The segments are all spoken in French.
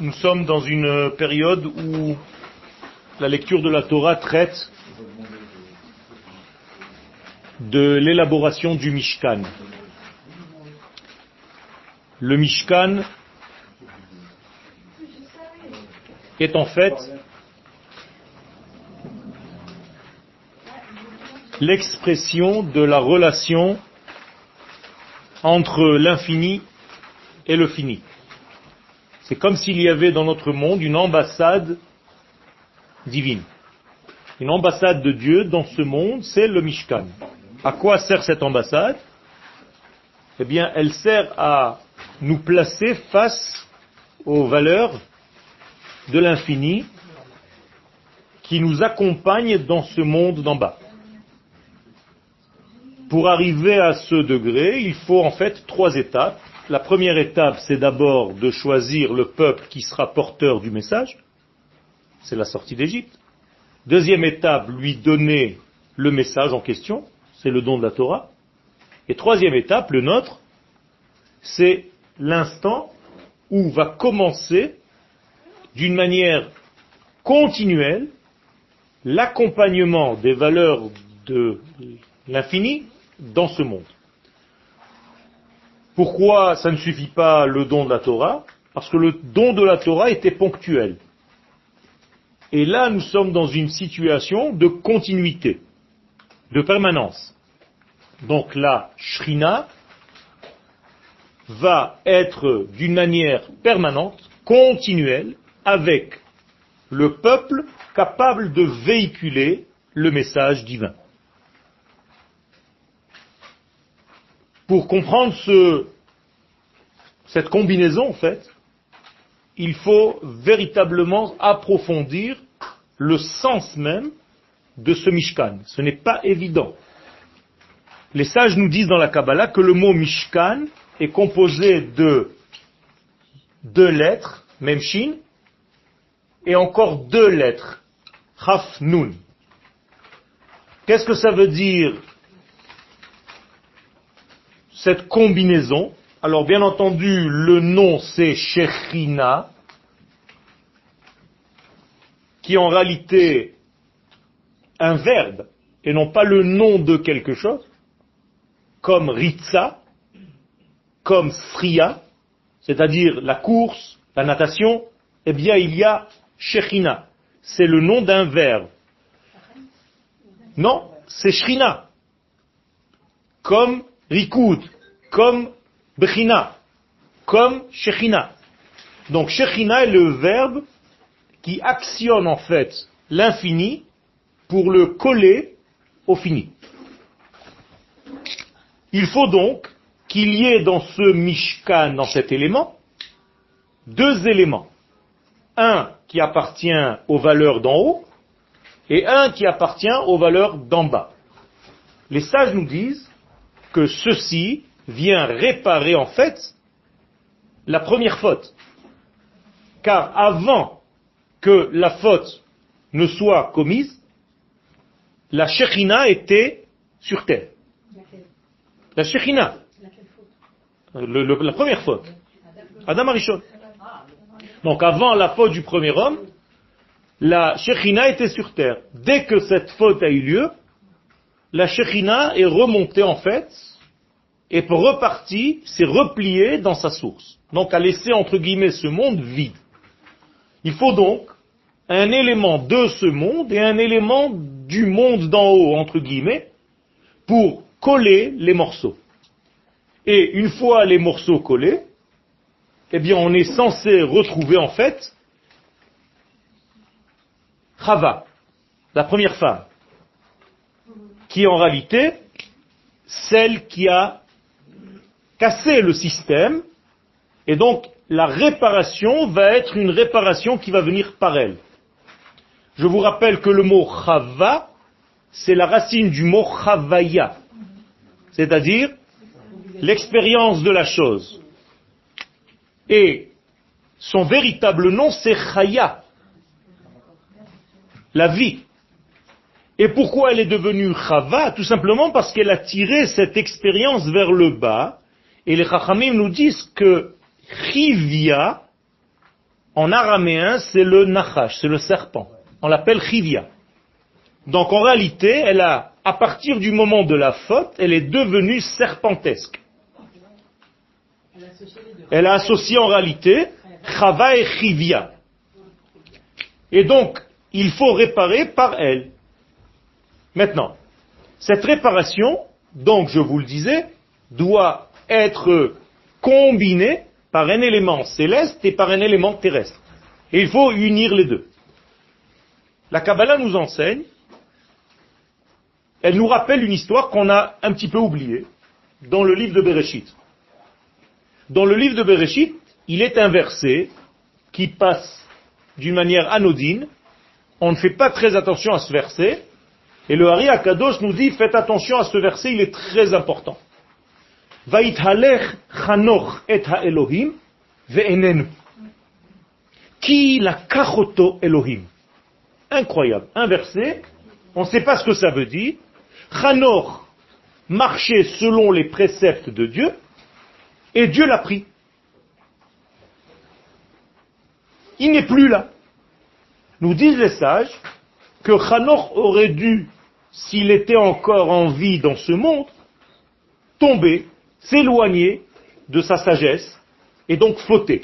Nous sommes dans une période où la lecture de la Torah traite de l'élaboration du Mishkan. Le Mishkan est en fait l'expression de la relation entre l'infini et le fini. C'est comme s'il y avait dans notre monde une ambassade divine. Une ambassade de Dieu dans ce monde, c'est le Mishkan. À quoi sert cette ambassade? Eh bien, elle sert à nous placer face aux valeurs de l'infini qui nous accompagnent dans ce monde d'en bas. Pour arriver à ce degré, il faut en fait trois étapes. La première étape, c'est d'abord de choisir le peuple qui sera porteur du message. C'est la sortie d'Égypte. Deuxième étape, lui donner le message en question. C'est le don de la Torah. Et troisième étape, le nôtre, c'est l'instant où va commencer d'une manière continuelle l'accompagnement des valeurs de l'infini dans ce monde. Pourquoi ça ne suffit pas le don de la Torah Parce que le don de la Torah était ponctuel. Et là, nous sommes dans une situation de continuité, de permanence. Donc la Shrina va être d'une manière permanente, continuelle, avec le peuple capable de véhiculer le message divin. Pour comprendre ce, cette combinaison, en fait, il faut véritablement approfondir le sens même de ce Mishkan. Ce n'est pas évident. Les sages nous disent dans la Kabbalah que le mot Mishkan est composé de deux lettres, même Shin, et encore deux lettres, Chaf Nun. Qu'est-ce que ça veut dire cette combinaison Alors bien entendu, le nom c'est Shechina, qui en réalité un verbe et non pas le nom de quelque chose, comme Ritza, comme Sriya, c'est-à-dire la course, la natation, eh bien il y a Shechina. C'est le nom d'un verbe. Non, c'est Shrina. Comme Rikud, comme Bechina, comme Shechina. Donc Shechina est le verbe qui actionne en fait l'infini pour le coller au fini. Il faut donc qu'il y ait dans ce Mishkan, dans cet élément, deux éléments. Un qui appartient aux valeurs d'en haut et un qui appartient aux valeurs d'en bas. Les sages nous disent que ceci vient réparer en fait la première faute. Car avant que la faute ne soit commise, la Shekhinah était sur terre. La Shekhinah. la première faute. Adam Arishon. Donc avant la faute du premier homme, la Shekhinah était sur terre. Dès que cette faute a eu lieu, la Shekhinah est remontée en fait, et repartie, s'est repliée dans sa source. Donc a laissé entre guillemets ce monde vide. Il faut donc un élément de ce monde et un élément du monde d'en haut, entre guillemets, pour coller les morceaux. Et une fois les morceaux collés, eh bien on est censé retrouver en fait Chava, la première femme, qui en réalité celle qui a cassé le système, et donc la réparation va être une réparation qui va venir par elle. Je vous rappelle que le mot chava, c'est la racine du mot chavaya, c'est-à-dire l'expérience de la chose. Et son véritable nom, c'est chaya, la vie. Et pourquoi elle est devenue chava? Tout simplement parce qu'elle a tiré cette expérience vers le bas, et les chachamim nous disent que chivia En araméen, c'est le nachash, c'est le serpent. On l'appelle chivia. Donc en réalité, elle a, à partir du moment de la faute, elle est devenue serpentesque. Elle a associé en réalité chava et chivia. Et donc, il faut réparer par elle. Maintenant, cette réparation, donc je vous le disais, doit être combinée par un élément céleste et par un élément terrestre. Et il faut unir les deux. La Kabbalah nous enseigne, elle nous rappelle une histoire qu'on a un petit peu oubliée dans le livre de Bereshit. Dans le livre de Bereshit, il est un verset qui passe d'une manière anodine, on ne fait pas très attention à ce verset, et le Hari Akadosh nous dit, faites attention à ce verset, il est très important. chanoch et Elohim Ki la kachoto Elohim. Incroyable. Un verset, on ne sait pas ce que ça veut dire. Chanoch marchait selon les préceptes de Dieu, et Dieu l'a pris. Il n'est plus là. Nous disent les sages que Chanoch aurait dû, s'il était encore en vie dans ce monde, tomber, s'éloigner de sa sagesse et donc fauter.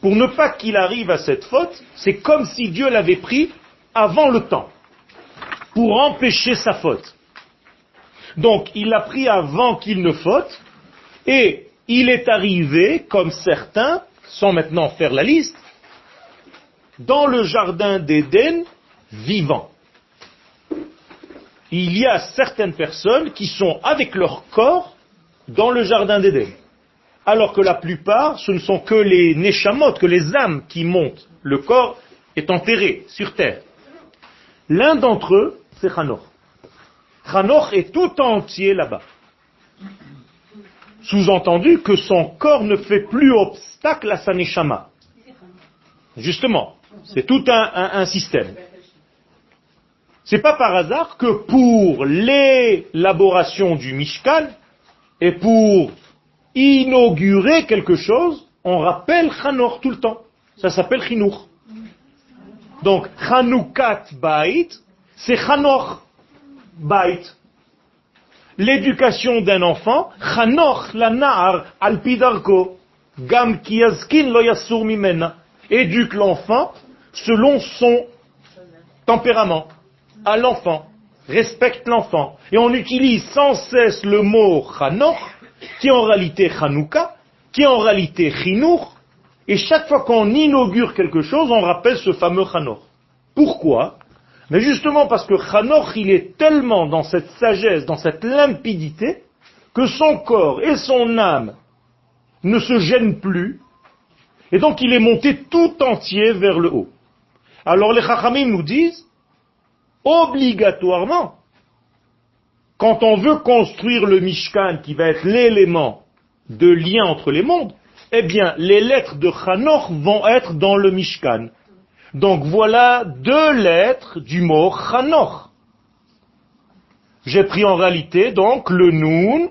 Pour ne pas qu'il arrive à cette faute, c'est comme si Dieu l'avait pris avant le temps, pour empêcher sa faute. Donc il l'a pris avant qu'il ne faute, et il est arrivé, comme certains, sans maintenant faire la liste, dans le jardin d'Éden vivant. Il y a certaines personnes qui sont avec leur corps dans le jardin d'Éden. Alors que la plupart, ce ne sont que les neshamot, que les âmes qui montent. Le corps est enterré sur terre. L'un d'entre eux, c'est Hanoch. Hanoch est tout entier là-bas. Sous-entendu que son corps ne fait plus obstacle à sa neshama. Justement, c'est tout un, système. C'est pas par hasard que pour l'élaboration du Mishkan et pour inaugurer quelque chose, on rappelle Chanor tout le temps. Ça s'appelle Chinour. Donc, Chanoukat Bait, c'est Chanor Bait. L'éducation d'un enfant, Chanor la nar alpidarko, gam kiyazkin lo yasur mimena. Éduque l'enfant selon son tempérament, à l'enfant, respecte l'enfant. Et on utilise sans cesse le mot chanoch, qui est en réalité chanouka, qui est en réalité chinour, et chaque fois qu'on inaugure quelque chose, on rappelle ce fameux chanoch. Pourquoi? Mais justement parce que chanoch, il est tellement dans cette sagesse, dans cette limpidité, que son corps et son âme ne se gênent plus, et donc il est monté tout entier vers le haut. Alors les Chachamim nous disent, obligatoirement, quand on veut construire le Mishkan qui va être l'élément de lien entre les mondes, eh bien, les lettres de Chanoch vont être dans le Mishkan. Donc voilà deux lettres du mot Chanoch. J'ai pris en réalité donc le Nun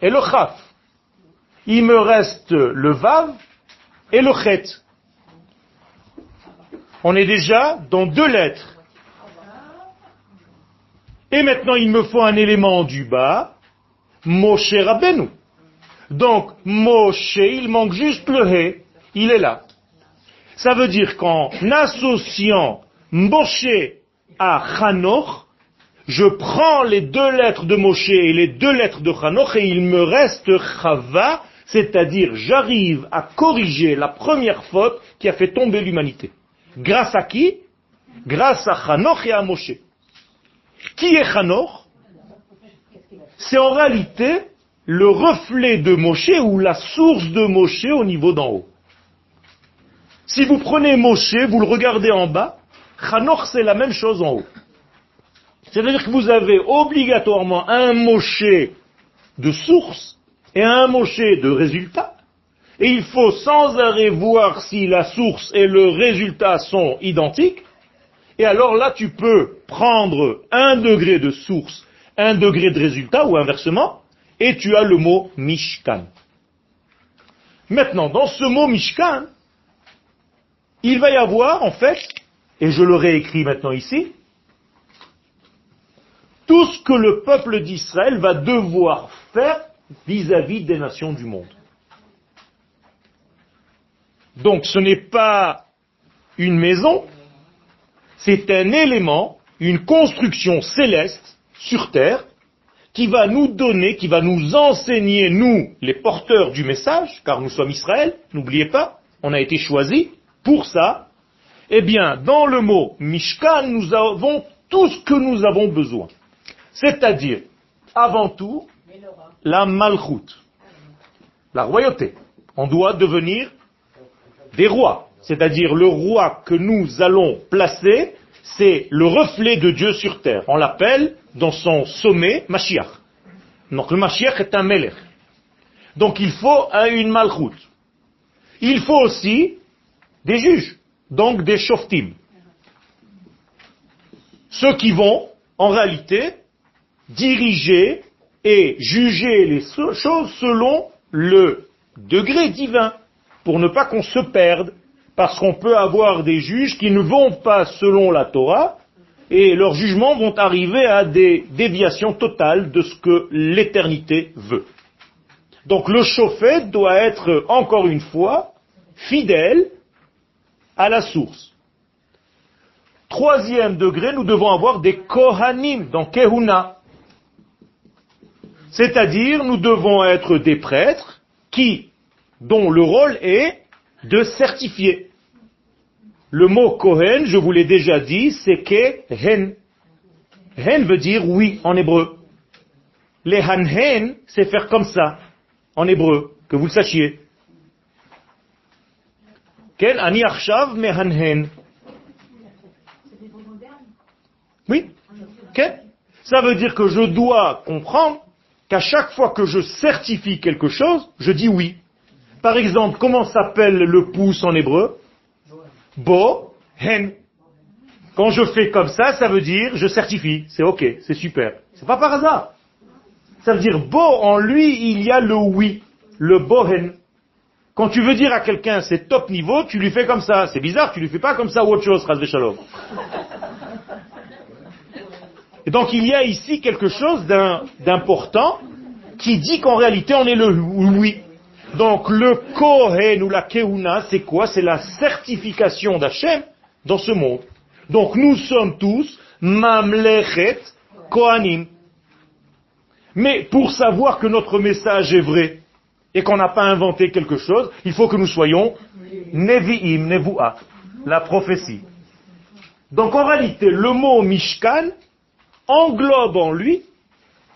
et le Chaf. Il me reste le Vav et le Chet. On est déjà dans deux lettres. Et maintenant, il me faut un élément du bas, Moshe Rabbeinu. Donc, Moshe, il manque juste le He, il est là. Ça veut dire qu'en associant Moshe à Chanoch, je prends les deux lettres de Moshe et les deux lettres de Chanoch et il me reste Chava, c'est-à-dire j'arrive à corriger la première faute qui a fait tomber l'humanité. Grâce à qui? Grâce à Chanoch et à Moshe. Qui est Chanoch C'est en réalité le reflet de Moshe ou la source de Moshe au niveau d'en haut. Si vous prenez Moshe, vous le regardez en bas, Chanoch c'est la même chose en haut. C'est-à-dire que vous avez obligatoirement un Moshe de source et un Moshe de résultat. Et il faut sans arrêt voir si la source et le résultat sont identiques. Et alors là, tu peux prendre un degré de source, un degré de résultat, ou inversement, et tu as le mot Mishkan. Maintenant, dans ce mot Mishkan, il va y avoir, en fait, et je le réécris maintenant ici, tout ce que le peuple d'Israël va devoir faire vis-à-vis des nations du monde. Donc ce n'est pas une maison, c'est un élément, une construction céleste sur terre qui va nous donner, qui va nous enseigner, nous, les porteurs du message, car nous sommes Israël, n'oubliez pas, on a été choisis pour ça, eh bien, dans le mot Mishkan, nous avons tout ce que nous avons besoin. C'est-à-dire, avant tout, la malchoute, la royauté. On doit devenir des rois. C'est-à-dire, le roi que nous allons placer, c'est le reflet de Dieu sur terre. On l'appelle, dans son sommet, Mashiach. Donc le Mashiach est un Melech. Donc il faut une malchoute. Il faut aussi des juges, donc des shoftim. Ceux qui vont, en réalité, diriger et juger les choses selon le degré divin, pour ne pas qu'on se perde, parce qu'on peut avoir des juges qui ne vont pas selon la Torah, et leurs jugements vont arriver à des déviations totales de ce que l'éternité veut. Donc le chauffet doit être, encore une fois, fidèle à la source. Troisième degré, nous devons avoir des kohanim dans Kehuna. C'est-à-dire, nous devons être des prêtres qui, dont le rôle est de certifier. Le mot Kohen, je vous l'ai déjà dit, c'est que hen. Hen veut dire oui en hébreu. Les han c'est faire comme ça, en hébreu, que vous le sachiez. Quel ani arshav mehanhen. Oui. Ça veut dire que je dois comprendre qu'à chaque fois que je certifie quelque chose, je dis oui. Par exemple, comment s'appelle le pouce en hébreu? Bo, hen. Quand je fais comme ça, ça veut dire je certifie. C'est ok, c'est super. C'est pas par hasard. Ça veut dire bo, en lui, il y a le oui, le bohen. Quand tu veux dire à quelqu'un c'est top niveau, tu lui fais comme ça. C'est bizarre, tu lui fais pas comme ça ou autre chose, Ras Shalom. Et donc il y a ici quelque chose d'important qui dit qu'en réalité on est le oui. Donc le Kohen ou la Keuna, c'est quoi? C'est la certification d'Hachem dans ce monde. Donc nous sommes tous Mamlechet Kohanim. Mais pour savoir que notre message est vrai et qu'on n'a pas inventé quelque chose, il faut que nous soyons Nevi'im, Nevu'a, la prophétie. Donc en réalité, le mot Mishkan englobe en lui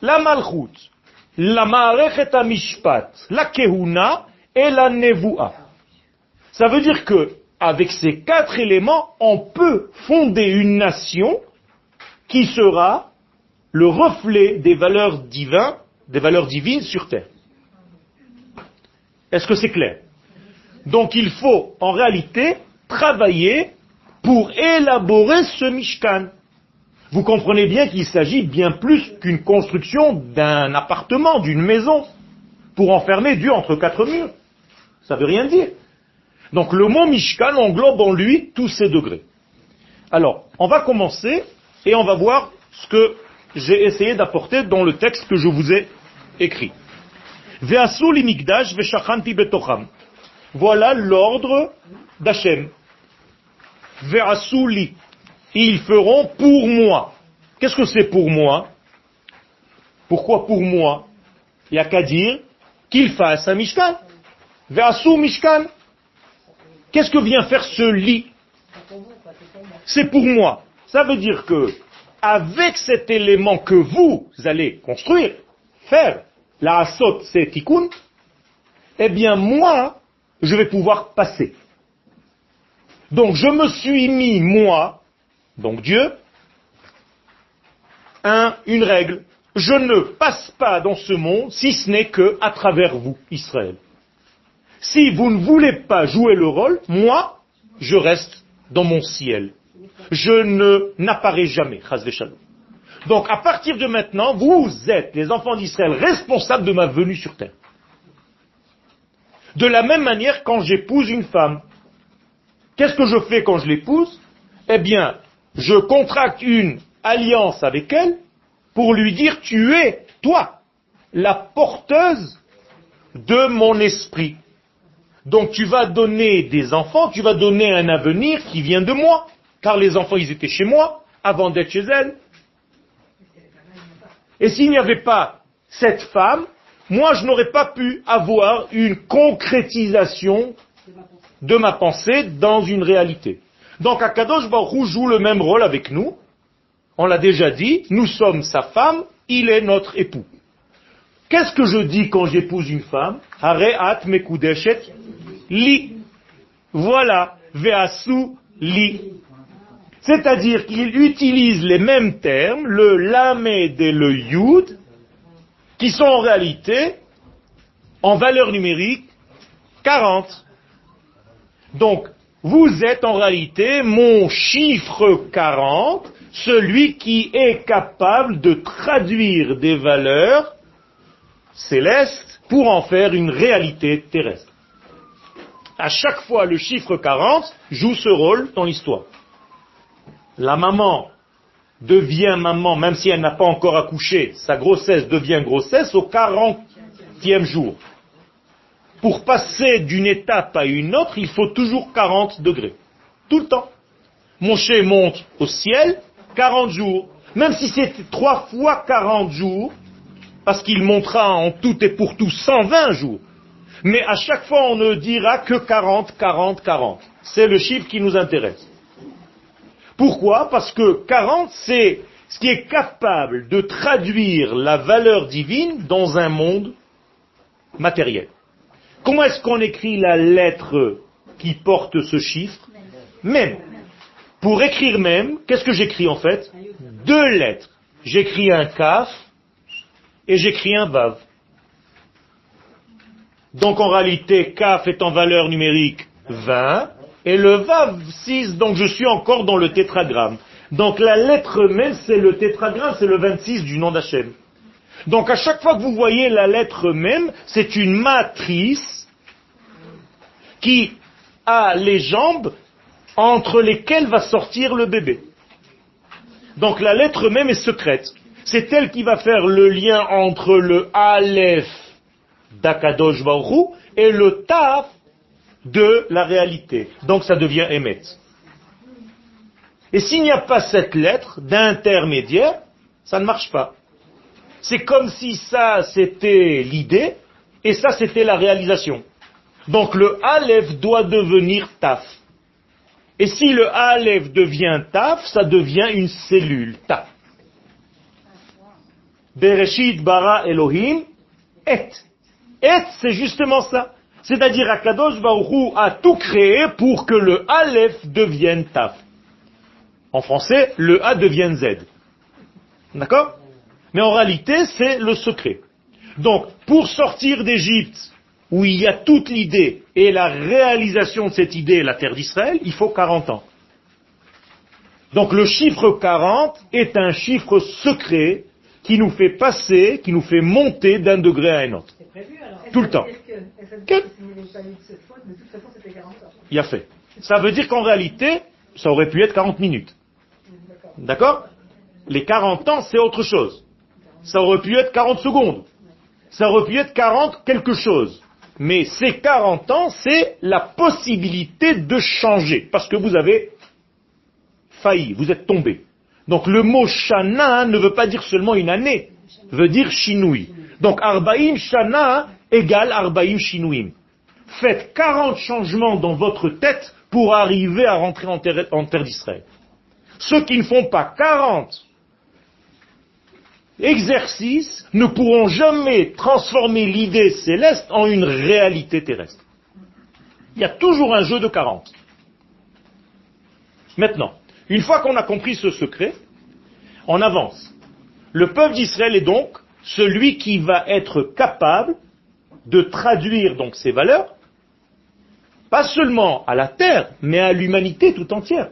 la Malchut, la Ma'arechet Mishpat, la Kehuna et la Nevu'a. Ça veut dire que, avec ces quatre éléments, on peut fonder une nation qui sera le reflet des valeurs divines, des valeurs divines sur terre. Est-ce que c'est clair? Donc il faut en réalité travailler pour élaborer ce Mishkan. Vous comprenez bien qu'il s'agit bien plus qu'une construction d'un appartement, d'une maison, pour enfermer Dieu entre quatre murs. Ça veut rien dire. Donc le mot Mishkan englobe en lui tous ces degrés. Alors, on va commencer et on va voir ce que j'ai essayé d'apporter dans le texte que je vous ai écrit. Voilà l'ordre d'Hachem. Ve'asuli ils feront pour moi. Qu'est-ce que c'est pour moi? Pourquoi pour moi? Il n'y a qu'à dire qu'il fasse un Mishkan. Ve'asu Mishkan. Qu'est-ce que vient faire ce lit? C'est pour moi. Ça veut dire que, avec cet élément que vous allez construire, faire, la asot c'est tikkun, eh bien moi, je vais pouvoir passer. Donc je me suis mis, moi, donc Dieu, un, une règle. Je ne passe pas dans ce monde si ce n'est que à travers vous, Israël. Si vous ne voulez pas jouer le rôle, moi, je reste dans mon ciel. Je ne n'apparais jamais, Donc à partir de maintenant, vous êtes, les enfants d'Israël, responsables de ma venue sur terre. De la même manière, quand j'épouse une femme, Qu'est-ce que je fais quand je l'épouse? Eh bien, je contracte une alliance avec elle pour lui dire tu es, toi, la porteuse de mon esprit. Donc tu vas donner des enfants, tu vas donner un avenir qui vient de moi, car les enfants ils étaient chez moi avant d'être chez elle. Et s'il n'y avait pas cette femme, moi je n'aurais pas pu avoir une concrétisation de ma pensée dans une réalité. Donc Akadosh Baruch joue le même rôle avec nous. On l'a déjà dit, nous sommes sa femme, il est notre époux. Qu'est-ce que je dis quand j'épouse une femme? Hareat mekudeshet li. Voilà, veasu li. C'est-à-dire qu'il utilise les mêmes termes, le lamed et le yud, qui sont en réalité, en valeur numérique, 40. Donc, vous êtes en réalité mon chiffre 40, celui qui est capable de traduire des valeurs célestes pour en faire une réalité terrestre. À chaque fois, le chiffre 40 joue ce rôle dans l'histoire. La maman devient maman, même si elle n'a pas encore accouché, sa grossesse devient grossesse au 40e jour. Pour passer d'une étape à une autre, il faut toujours 40 degrés. Tout le temps. Mon chien monte au ciel, 40 jours. Même si c'est trois fois 40 jours, parce qu'il montera en tout et pour tout 120 jours. Mais à chaque fois, on ne dira que 40, 40, 40. C'est le chiffre qui nous intéresse. Pourquoi? Parce que 40, c'est ce qui est capable de traduire la valeur divine dans un monde matériel. Comment est-ce qu'on écrit la lettre qui porte ce chiffre Même. Pour écrire même, qu'est-ce que j'écris en fait Deux lettres. J'écris un kaf et j'écris un vav. Donc en réalité, kaf est en valeur numérique 20 et le vav 6, donc je suis encore dans le tétragramme. Donc la lettre même, c'est le tétragramme, c'est le 26 du nom d'Hachem. Donc à chaque fois que vous voyez la lettre même, c'est une matrice qui a les jambes entre lesquelles va sortir le bébé. Donc la lettre même est secrète. C'est elle qui va faire le lien entre le Aleph d'Akadosh et le Taf de la réalité. Donc ça devient Emet. Et s'il n'y a pas cette lettre d'intermédiaire, ça ne marche pas. C'est comme si ça c'était l'idée et ça c'était la réalisation. Donc le Aleph doit devenir Taf. Et si le Aleph devient Taf, ça devient une cellule, Taf. Bereshit bara Elohim et. Et c'est justement ça. C'est-à-dire Akadosh Baruch a tout créé pour que le Aleph devienne Taf. En français, le A devient Z. D'accord? Mais en réalité, c'est le secret. Donc, pour sortir d'Égypte, où il y a toute l'idée et la réalisation de cette idée, la terre d'Israël, il faut 40 ans. Donc le chiffre 40 est un chiffre secret qui nous fait passer, qui nous fait monter d'un degré à un autre. Tout le temps. Il a fait. Ça veut dire qu'en réalité, ça aurait pu être 40 minutes. D'accord Les 40 ans, c'est autre chose. Ça aurait pu être 40 secondes. Ça aurait pu être 40 quelque chose. Mais ces 40 ans, c'est la possibilité de changer. Parce que vous avez failli, vous êtes tombé. Donc le mot shana ne veut pas dire seulement une année, veut dire chinoui. Donc arbaim shana égale arbaim shinouim. Faites 40 changements dans votre tête pour arriver à rentrer en terre, en terre d'Israël. Ceux qui ne font pas 40 exercices ne pourront jamais transformer l'idée céleste en une réalité terrestre. Il y a toujours un jeu de 40. Maintenant, une fois qu'on a compris ce secret, on avance. Le peuple d'Israël est donc celui qui va être capable de traduire donc ces valeurs, pas seulement à la terre, mais à l'humanité tout entière.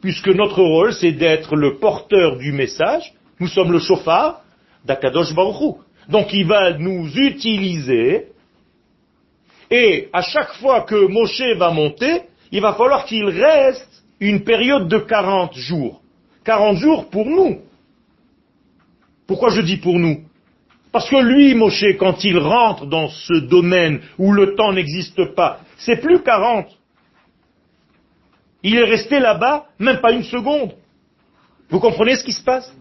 Puisque notre rôle, c'est d'être le porteur du message, nous sommes le chauffard d'Akadosh Baruch Donc il va nous utiliser, et à chaque fois que Moshe va monter, il va falloir qu'il reste une période de 40 jours. 40 jours pour nous. Pourquoi je dis pour nous? Parce que lui, Moshe, quand il rentre dans ce domaine où le temps n'existe pas, c'est plus 40. Il est resté là-bas même pas une seconde. Vous comprenez ce qui se passe?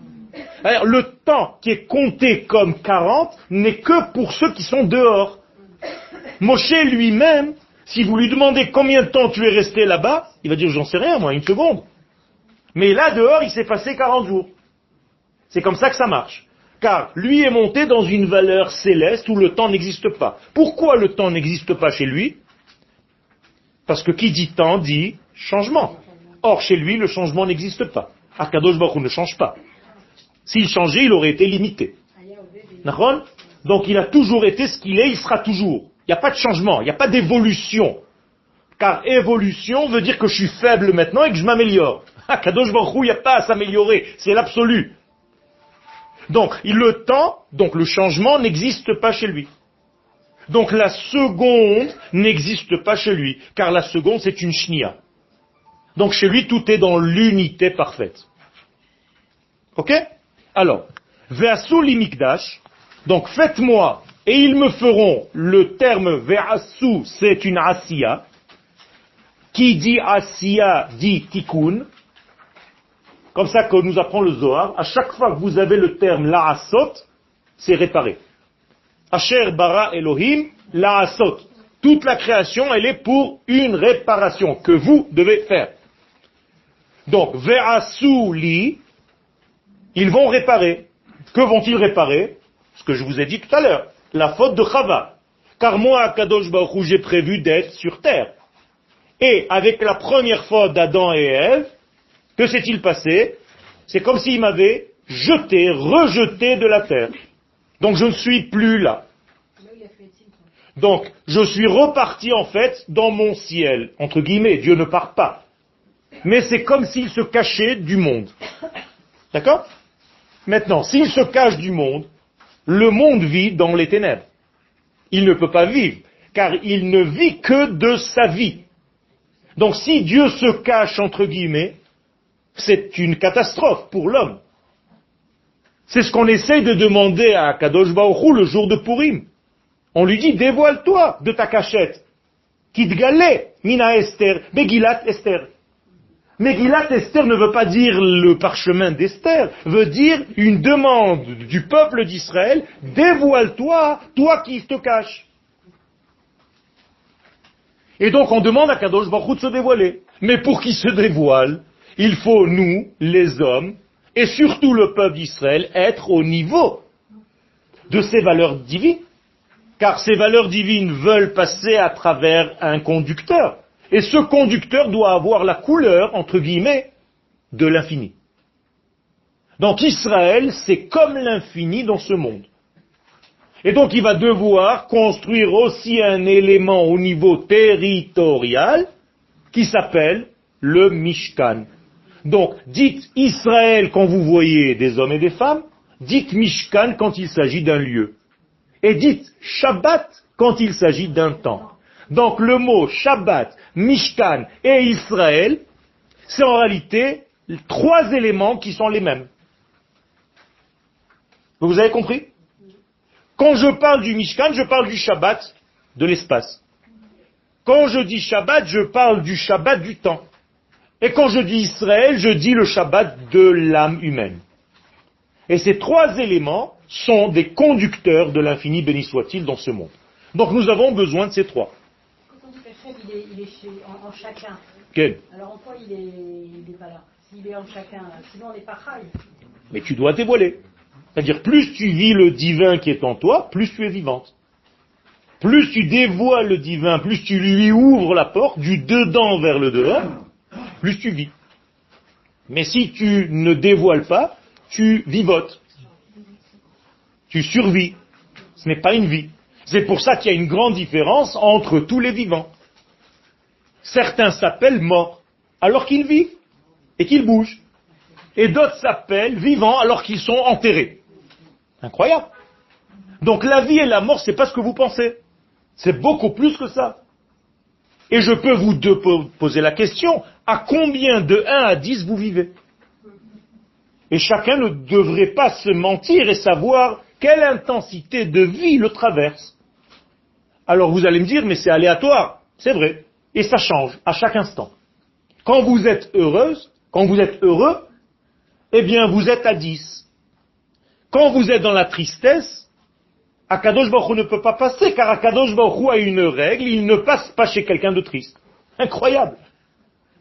Le temps qui est compté comme 40 n'est que pour ceux qui sont dehors. Moshe lui-même, si vous lui demandez combien de temps tu es resté là-bas, il va dire j'en sais rien moi, une seconde. Mais là dehors, il s'est passé 40 jours. C'est comme ça que ça marche. Car lui est monté dans une valeur céleste où le temps n'existe pas. Pourquoi le temps n'existe pas chez lui? Parce que qui dit temps dit changement. Or, chez lui, le changement n'existe pas. Akadosh Baruch ne change pas. S'il changeait, il aurait été limité. Donc il a toujours été ce qu'il est, il sera toujours. Il n'y a pas de changement, il n'y a pas d'évolution. Car évolution veut dire que je suis faible maintenant et que je m'améliore. Akadosh Baruch Hu, il n'y a pas à s'améliorer, c'est l'absolu. Donc, le temps, donc le changement n'existe pas chez lui. Donc la seconde n'existe pas chez lui, car la seconde c'est une shnia. Donc chez lui, tout est dans l'unité parfaite. Ok? Alors, Ve'asu limikdash, donc faites-moi, et ils me feront, le terme Ve'asu, c'est une asiya, qui dit asiya dit tikkun, comme ça que nous apprend le Zohar, à chaque fois que vous avez le terme la'asot, c'est réparé. Asher bara Elohim, la'asot. Toute la création, elle est pour une réparation que vous devez faire. Donc, ve'asu li, ils vont réparer. Que vont-ils réparer? Ce que je vous ai dit tout à l'heure, la faute de Chava. Car moi, Kadosh Baruch j'ai prévu d'être sur terre. Et avec la première faute d'Adam et Ève, que s'est-il passé? C'est comme s'il m'avait jeté, rejeté de la terre. Donc je ne suis plus là. Donc je suis reparti en fait dans mon ciel. Entre guillemets, Dieu ne part pas mais c'est comme s'il se cachait du monde. D'accord? Maintenant, s'il se cache du monde, le monde vit dans les ténèbres. Il ne peut pas vivre, car il ne vit que de sa vie. Donc si Dieu se cache, entre guillemets, c'est une catastrophe pour l'homme. C'est ce qu'on essaye de demander à Kadosh le jour de Purim. On lui dit, dévoile-toi de ta cachette. Kitgale, mina Esther, Begilat Esther. Mais Gilat Esther ne veut pas dire le parchemin d'Esther, veut dire une demande du peuple d'Israël, dévoile-toi, toi qui te caches. Et donc on demande à Kadosh Baruch de se dévoiler. Mais pour qu'il se dévoile, il faut nous, les hommes, et surtout le peuple d'Israël, être au niveau de ces valeurs divines. Car ces valeurs divines veulent passer à travers un conducteur. Et ce conducteur doit avoir la couleur, entre guillemets, de l'infini. Donc Israël, c'est comme l'infini dans ce monde. Et donc il va devoir construire aussi un élément au niveau territorial qui s'appelle le Mishkan. Donc dites Israël quand vous voyez des hommes et des femmes, dites Mishkan quand il s'agit d'un lieu. Et dites Shabbat quand il s'agit d'un temps. Donc le mot Shabbat, Mishkan et Israël, c'est en réalité trois éléments qui sont les mêmes. Vous avez compris? Quand je parle du Mishkan, je parle du Shabbat de l'espace. Quand je dis Shabbat, je parle du Shabbat du temps. Et quand je dis Israël, je dis le Shabbat de l'âme humaine. Et ces trois éléments sont des conducteurs de l'infini, béni soit-il, dans ce monde. Donc nous avons besoin de ces trois il est, en, chacun. Alors en quoi il n'est pas là? S'il est en chacun, sinon on n'est pas chai. Mais tu dois dévoiler. C'est-à-dire, plus tu vis le divin qui est en toi, plus tu es vivante. Plus tu dévoiles le divin, plus tu lui ouvres la porte du dedans vers le dehors, plus tu vis. Mais si tu ne dévoiles pas, tu vivotes. Tu survis. Ce n'est pas une vie. C'est pour ça qu'il y a une grande différence entre tous les vivants. Certains s'appellent morts alors qu'ils vivent et qu'ils bougent. Et d'autres s'appellent vivants alors qu'ils sont enterrés. Incroyable. Donc la vie et la mort, c'est pas ce que vous pensez. C'est beaucoup plus que ça. Et je peux vous poser la question, à combien de 1 à 10 vous vivez? Et chacun ne devrait pas se mentir et savoir quelle intensité de vie le traverse. Alors vous allez me dire, mais c'est aléatoire. C'est vrai. Et ça change à chaque instant. Quand vous êtes heureuse, quand vous êtes heureux, eh bien vous êtes à 10. Quand vous êtes dans la tristesse, Akadosh Baruch ne peut pas passer, car Akadosh Baruch a une règle, il ne passe pas chez quelqu'un de triste. Incroyable.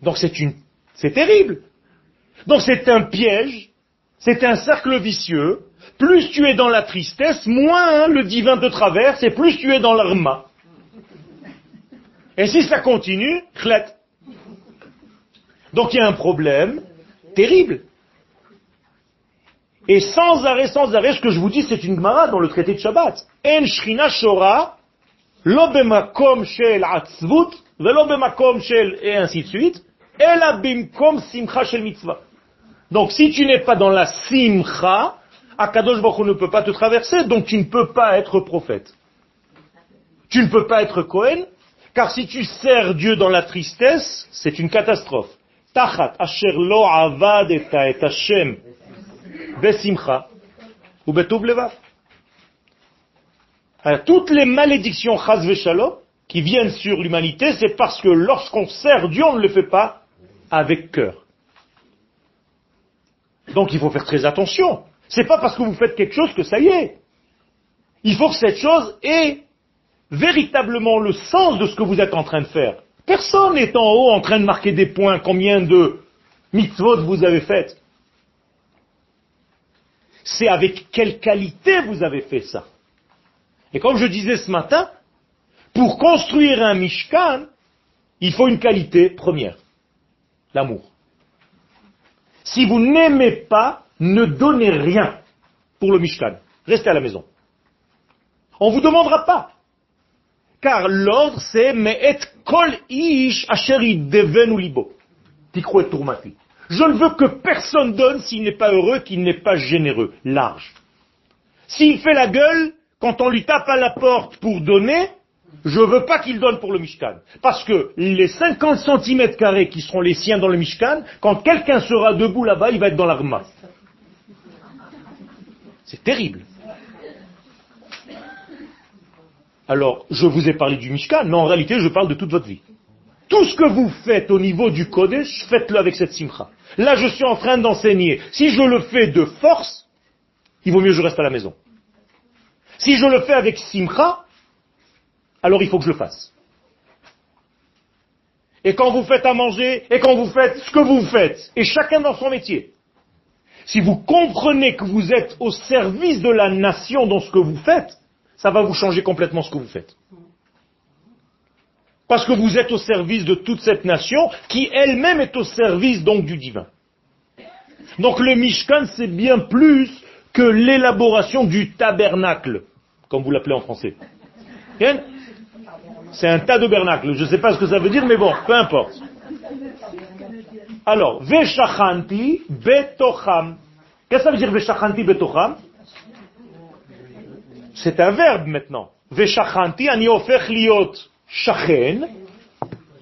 Donc c'est une, c'est terrible. Donc c'est un piège, c'est un cercle vicieux. Plus tu es dans la tristesse, moins le divin te traverse, et plus tu es dans l'arma. Et si ça continue, chlet. Donc il y a un problème terrible. Et sans arrêt, sans arrêt, ce que je vous dis, c'est une Gemara dans le traité de Shabbat. En shrina shora, lo bemakom shel atzvut, velo bemakom shel, et ainsi de suite, simcha shel mitzvah. Donc si tu n'es pas dans la simcha, Akadosh Baruch ne peut pas te traverser, donc tu ne peux pas être prophète. Tu ne peux pas être Cohen, car si tu sers Dieu dans la tristesse, c'est une catastrophe. Tachat asher lo avad et Hashem besimcha ou levav. Toutes les malédictions chas qui viennent sur l'humanité, c'est parce que lorsqu'on sert Dieu, on ne le fait pas avec cœur. Donc il faut faire très attention. C'est pas parce que vous faites quelque chose que ça y est. Il faut que cette chose ait véritablement le sens de ce que vous êtes en train de faire. Personne n'est en haut en train de marquer des points, combien de mitzvot vous avez faites c'est avec quelle qualité vous avez fait ça. Et comme je disais ce matin, pour construire un Mishkan, il faut une qualité première, l'amour. Si vous n'aimez pas, ne donnez rien pour le Mishkan. Restez à la maison. On ne vous demandera pas. Car l'ordre c'est et kol ish asheri devenu libo. Tourmati. Je ne veux que personne donne s'il n'est pas heureux, qu'il n'est pas généreux, large. S'il fait la gueule, quand on lui tape à la porte pour donner, je ne veux pas qu'il donne pour le Mishkan. Parce que les 50 cm carrés qui seront les siens dans le Mishkan, quand quelqu'un sera debout là-bas, il va être dans l'arma. C'est terrible. Alors, je vous ai parlé du Mishkan, mais en réalité, je parle de toute votre vie. Tout ce que vous faites au niveau du Kodesh, faites-le avec cette simcha. Là, je suis en train d'enseigner. Si je le fais de force, il vaut mieux que je reste à la maison. Si je le fais avec simcha, alors il faut que je le fasse. Et quand vous faites à manger, et quand vous faites ce que vous faites, et chacun dans son métier, si vous comprenez que vous êtes au service de la nation dans ce que vous faites, ça va vous changer complètement ce que vous faites. Parce que vous êtes au service de toute cette nation qui elle-même est au service donc du divin. Donc le Mishkan, c'est bien plus que l'élaboration du tabernacle, comme vous l'appelez en français. C'est un tas de bernacle. Je ne sais pas ce que ça veut dire, mais bon, peu importe. Alors, Veshachanti betocham. Qu'est-ce que ça veut dire Veshachanti betocham? C'est un verbe maintenant. Veshachanti ani liot Shachen,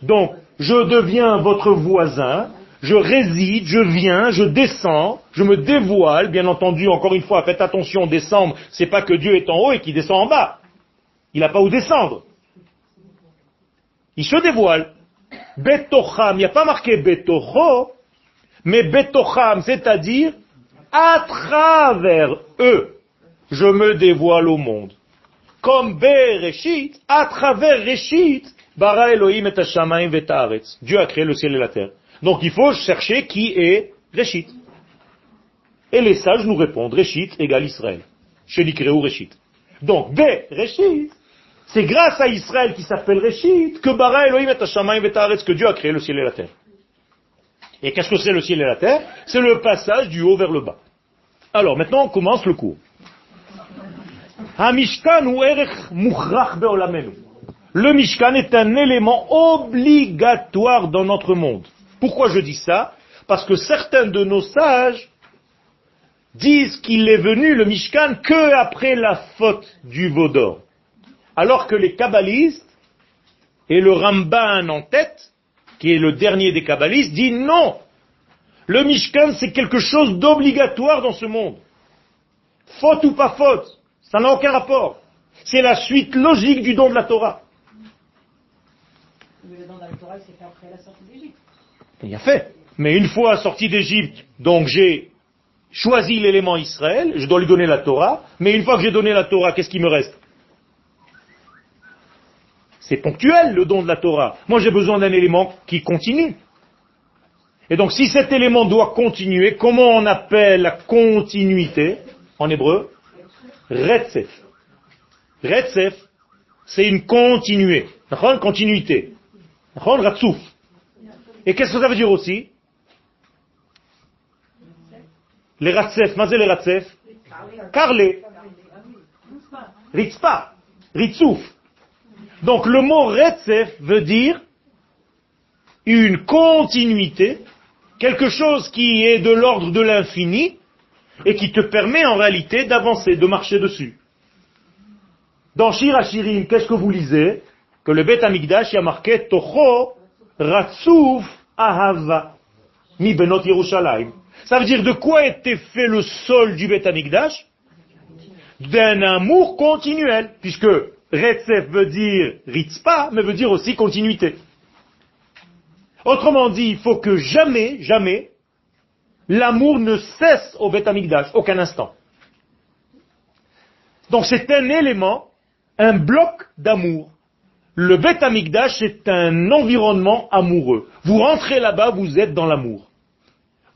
donc je deviens votre voisin, je réside, je viens, je descends, je me dévoile, bien entendu, encore une fois, faites attention, descendre, c'est pas que Dieu est en haut et qu'il descend en bas. Il n'a pas où descendre. Il se dévoile. Betocham, il n'y a pas marqué Betocho, mais Betocham, c'est-à-dire à travers eux, je me dévoile au monde comme Bereshit, à travers Reshit, bara Elohim et Hashamayim vetaretz. Dieu a créé le ciel et la terre. Donc il faut chercher qui est Reshit. Et les sages nous répondent, Reshit égale Israël. Shenikreu Reshit. Donc, Bereshit, c'est grâce à Israël qui s'appelle Reshit que bara Elohim et Hashamayim vetaretz, que Dieu a créé le ciel et la terre. Et qu'est-ce que c'est le ciel et la terre? C'est le passage du haut vers le bas. Alors maintenant on commence le cours. Le Mishkan est un élément obligatoire dans notre monde. Pourquoi je dis ça? Parce que certains de nos sages disent qu'il est venu le Mishkan que après la faute du Vaudor. Alors que les kabbalistes Et le Ramban en tête, qui est le dernier des kabbalistes, dit non. Le Mishkan, c'est quelque chose d'obligatoire dans ce monde. Faute ou pas faute, ça n'a aucun rapport. C'est la suite logique du don de la Torah. Mais le don de la Torah, c'est fait après la sortie d'Égypte. Il a fait. Mais une fois sorti d'Égypte, donc j'ai choisi l'élément Israël, je dois lui donner la Torah, mais une fois que j'ai donné la Torah, qu'est-ce qui me reste? C'est ponctuel le don de la Torah. Moi j'ai besoin d'un élément qui continue. Et donc si cet élément doit continuer, comment on appelle la continuité? En hébreu? Retsef. Retsef, c'est une continuée. Une continuité. Ratsouf. Et qu'est-ce que ça veut dire aussi? Les Ratsef, mais les Ratsef Karle. Ritzpa. Ritsouf. Donc le mot Retsef veut dire une continuité, quelque chose qui est de l'ordre de l'infini et qui te permet en réalité d'avancer, de marcher dessus. Dans Shir Hashirim, qu'est-ce que vous lisez? Que le Bet Amigdash y a marqué Toho Ratsuf Ahava Mi Benot Yerushalayim. Ça veut dire de quoi était fait le sol du Bet Amigdash D'un amour continuel, puisque Retsef veut dire ritzpa, mais veut dire aussi continuité. Autrement dit, il faut que jamais, jamais, l'amour ne cesse au Beth Amikdash, aucun instant. Donc c'est un élément, un bloc d'amour. Le Beth Amikdash est un environnement amoureux. Vous rentrez là-bas, vous êtes dans l'amour.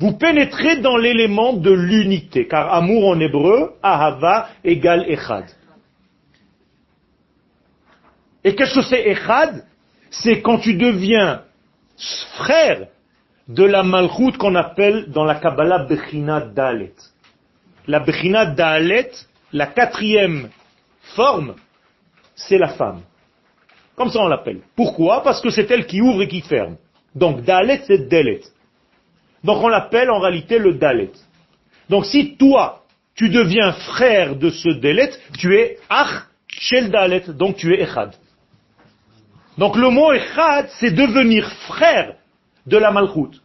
Vous pénétrez dans l'élément de l'unité, car amour en hébreu, ahava égale echad. Et qu'est-ce que c'est Echad C'est quand tu deviens frère de la malchoute qu'on appelle dans la Kabbalah Bechina Dalet. La Bechina Dalet, la quatrième forme, c'est la femme. Comme ça on l'appelle. Pourquoi? Parce que c'est elle qui ouvre et qui ferme. Donc Dalet, c'est Dalet. Donc on l'appelle en réalité le Dalet. Donc si toi, tu deviens frère de ce Dalet, tu es Ach Shel Dalet, donc tu es Echad. Donc le mot Echad, c'est devenir frère de la Malchut.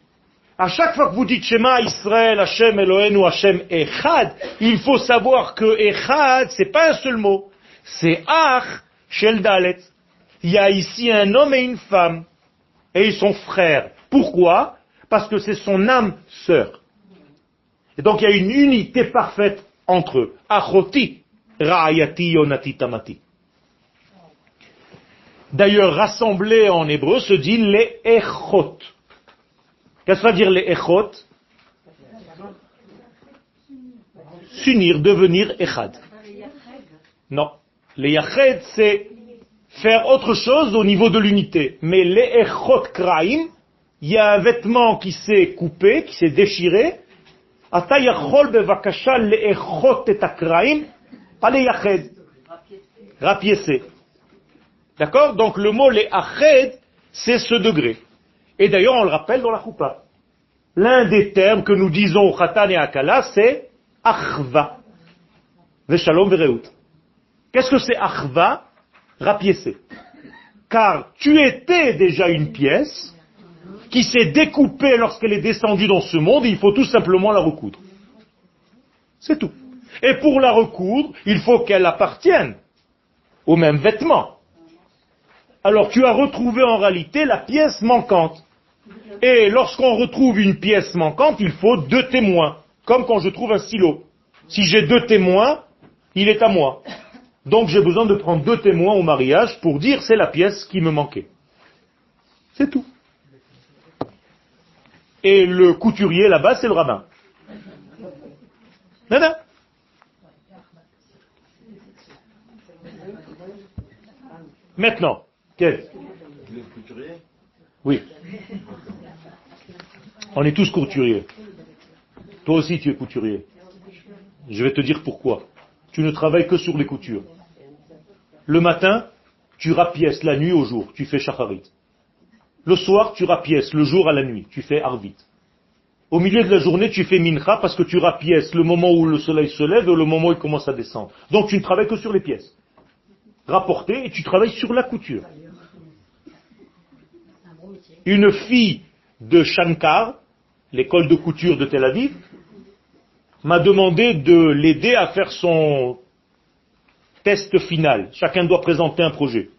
À chaque fois que vous dites Shema Israël, Hashem Elohenu, Hashem Echad, il faut savoir que Echad, c'est pas un seul mot. C'est Ach Shel Dalet. Il y a ici un homme et une femme. Et ils sont frères. Pourquoi? Parce que c'est son âme sœur. Et donc il y a une unité parfaite entre eux. Achoti, Ra'ayati, Yonati, Tamati. D'ailleurs, rassemblé en hébreu se dit les echot. Qu'est-ce que ça veut dire les echot? S'unir, devenir echad. Non. Les yached, c'est faire autre chose au niveau de l'unité. Mais les echot kraim, il y a un vêtement qui s'est coupé, qui s'est déchiré. Ata yachol bevakasha le echot et pas les yached. Rapiécé. D'accord? Donc le mot les ached, c'est ce degré. Et d'ailleurs, on le rappelle dans la choupa. L'un des termes que nous disons au khatan et akala, c'est achva. Veshalom vereut. Qu'est-ce que c'est achva Rapiécé. Car tu étais déjà une pièce qui s'est découpée lorsqu'elle est descendue dans ce monde, et il faut tout simplement la recoudre. C'est tout. Et pour la recoudre, il faut qu'elle appartienne au même vêtement alors tu as retrouvé en réalité la pièce manquante. Et lorsqu'on retrouve une pièce manquante, il faut deux témoins, comme quand je trouve un stylo. Si j'ai deux témoins, il est à moi. Donc j'ai besoin de prendre deux témoins au mariage pour dire c'est la pièce qui me manquait. C'est tout. Et le couturier là-bas, c'est le rabbin. Non, Maintenant, quel Oui. On est tous couturiers. Toi aussi, tu es couturier. Je vais te dire pourquoi. Tu ne travailles que sur les coutures. Le matin, tu rapièces la nuit au jour, tu fais shacharit. Le soir, tu rapièces le jour à la nuit, tu fais arvit. Au milieu de la journée, tu fais mincha parce que tu rapièces le moment où le soleil se lève et le moment où il commence à descendre. Donc tu ne travailles que sur les pièces. Rapporté et tu travailles sur la couture. Une fille de Shankar, l'école de couture de Tel Aviv, m'a demandé de l'aider à faire son test final. Chacun doit présenter un projet.